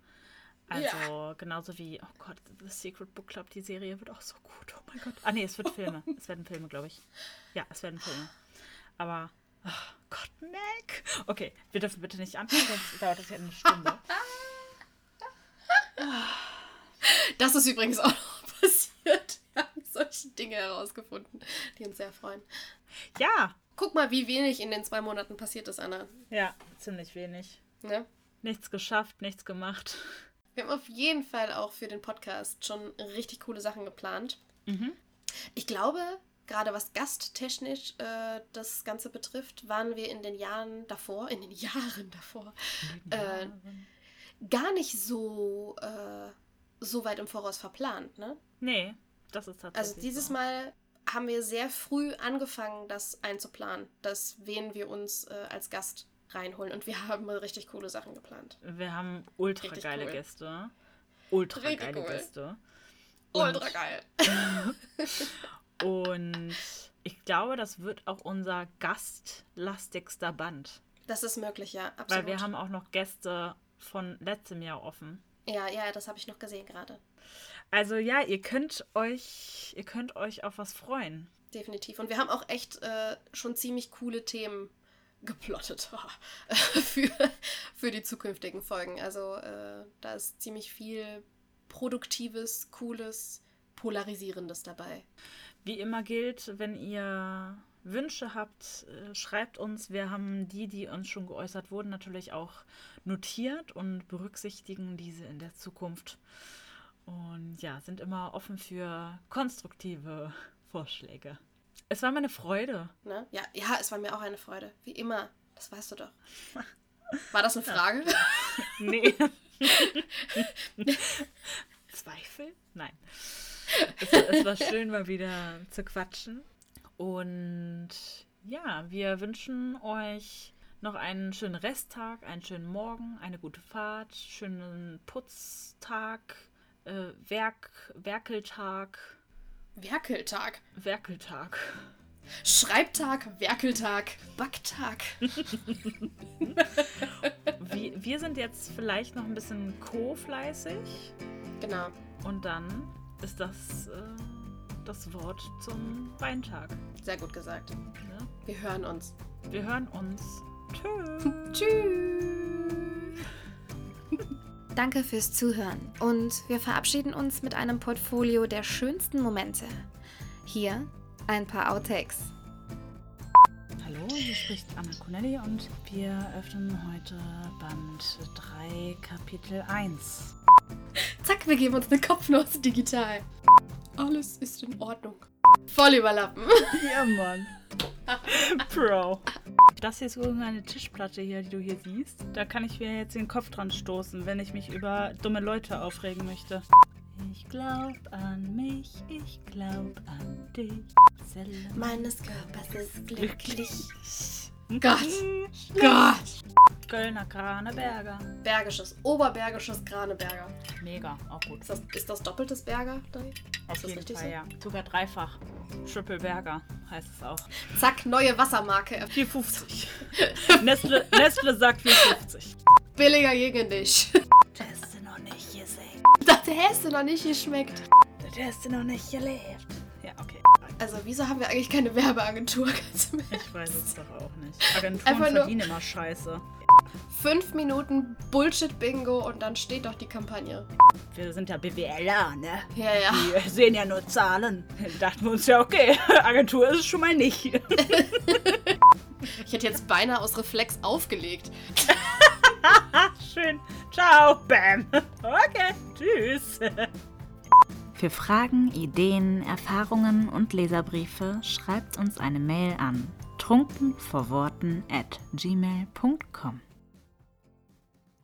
Also genauso wie, oh Gott, The Secret Book Club, die Serie wird auch so gut. Oh mein Gott. Ah nee, es wird Filme. es werden Filme, glaube ich. Ja, es werden Filme. Aber, oh Gott, Mac. Okay, wir dürfen bitte nicht anfangen, sonst dauert das ja eine Stunde. Das ist übrigens auch noch passiert. Wir haben solche Dinge herausgefunden, die uns sehr freuen. Ja, Guck mal, wie wenig in den zwei Monaten passiert ist, Anna. ja, ziemlich wenig. Ne? Nichts geschafft, nichts gemacht. Wir haben auf jeden Fall auch für den Podcast schon richtig coole Sachen geplant. Mhm. Ich glaube, gerade was gasttechnisch äh, das Ganze betrifft, waren wir in den Jahren davor, in den Jahren davor, äh, gar nicht so, äh, so weit im Voraus verplant. Ne? Nee, das ist tatsächlich. Also dieses so. Mal haben wir sehr früh angefangen, das einzuplanen, dass wen wir uns äh, als Gast reinholen. Und wir haben mal richtig coole Sachen geplant. Wir haben ultra Richtig geile cool. Gäste. Ultra Richtig geile cool. Gäste. Und- Ultra geil. Und ich glaube, das wird auch unser gastlastigster Band. Das ist möglich, ja, absolut. Weil wir haben auch noch Gäste von letztem Jahr offen. ja, ja, das habe ich noch gesehen gerade. Also ja, ihr könnt euch, ihr könnt euch auf was freuen. Definitiv. Und wir haben auch echt äh, schon ziemlich coole Themen geplottet für, für die zukünftigen Folgen. Also äh, da ist ziemlich viel Produktives, Cooles, Polarisierendes dabei. Wie immer gilt, wenn ihr Wünsche habt, äh, schreibt uns. Wir haben die, die uns schon geäußert wurden, natürlich auch notiert und berücksichtigen diese in der Zukunft. Und ja, sind immer offen für konstruktive Vorschläge. Es war mir eine Freude. Ne? Ja, ja, es war mir auch eine Freude. Wie immer. Das weißt du doch. War das eine Frage? Nee. Zweifel? Nein. Es, es war schön, mal wieder zu quatschen. Und ja, wir wünschen euch noch einen schönen Resttag, einen schönen Morgen, eine gute Fahrt, schönen Putztag, äh, Werk, Werkeltag, Werkeltag. Werkeltag. Schreibtag, Werkeltag, Backtag. Wir, wir sind jetzt vielleicht noch ein bisschen co-fleißig Genau. und dann ist das äh, das Wort zum Weintag. Sehr gut gesagt. Ne? Wir hören uns. Wir hören uns. Tschüss. Tschüss. Danke fürs Zuhören und wir verabschieden uns mit einem Portfolio der schönsten Momente. Hier ein paar Outtakes. Hallo, hier spricht Anna Connelly und wir öffnen heute Band 3, Kapitel 1. Zack, wir geben uns eine Kopfnuss digital. Alles ist in Ordnung. Voll überlappen. Ja, Mann. Pro. Das hier ist irgendeine Tischplatte hier, die du hier siehst. Da kann ich mir jetzt den Kopf dran stoßen, wenn ich mich über dumme Leute aufregen möchte. Ich glaub an mich, ich glaub an dich. Meines Körpers ist glücklich. Gott. Gott. Kölner Kraneberger. Bergisches, Oberbergisches Graneberger. Mega, auch gut. Ist das, ist das doppeltes Berger? Dani? Auf Ist das jeden richtig Fall, so? ja. Sogar dreifach. Triple Berger heißt es auch. Zack, neue Wassermarke. 4,50. Nestle, Nestle sagt 4,50. Billiger gegen dich. Das hast du noch nicht gesehen. Das hast du noch nicht geschmeckt. Das hast du noch nicht gelebt. Also, wieso haben wir eigentlich keine Werbeagentur? Ich weiß es doch auch nicht. Agenturen Einfach verdienen immer Scheiße. Fünf Minuten Bullshit-Bingo und dann steht doch die Kampagne. Wir sind ja BWLer, ne? Ja, ja. Die sehen ja nur Zahlen. Da dachten wir uns ja, okay, Agentur ist es schon mal nicht. Ich hätte jetzt beinahe aus Reflex aufgelegt. Schön. Ciao. Bam. Okay. Tschüss. Für Fragen, Ideen, Erfahrungen und Leserbriefe schreibt uns eine Mail an trunkenvorworten at gmail.com.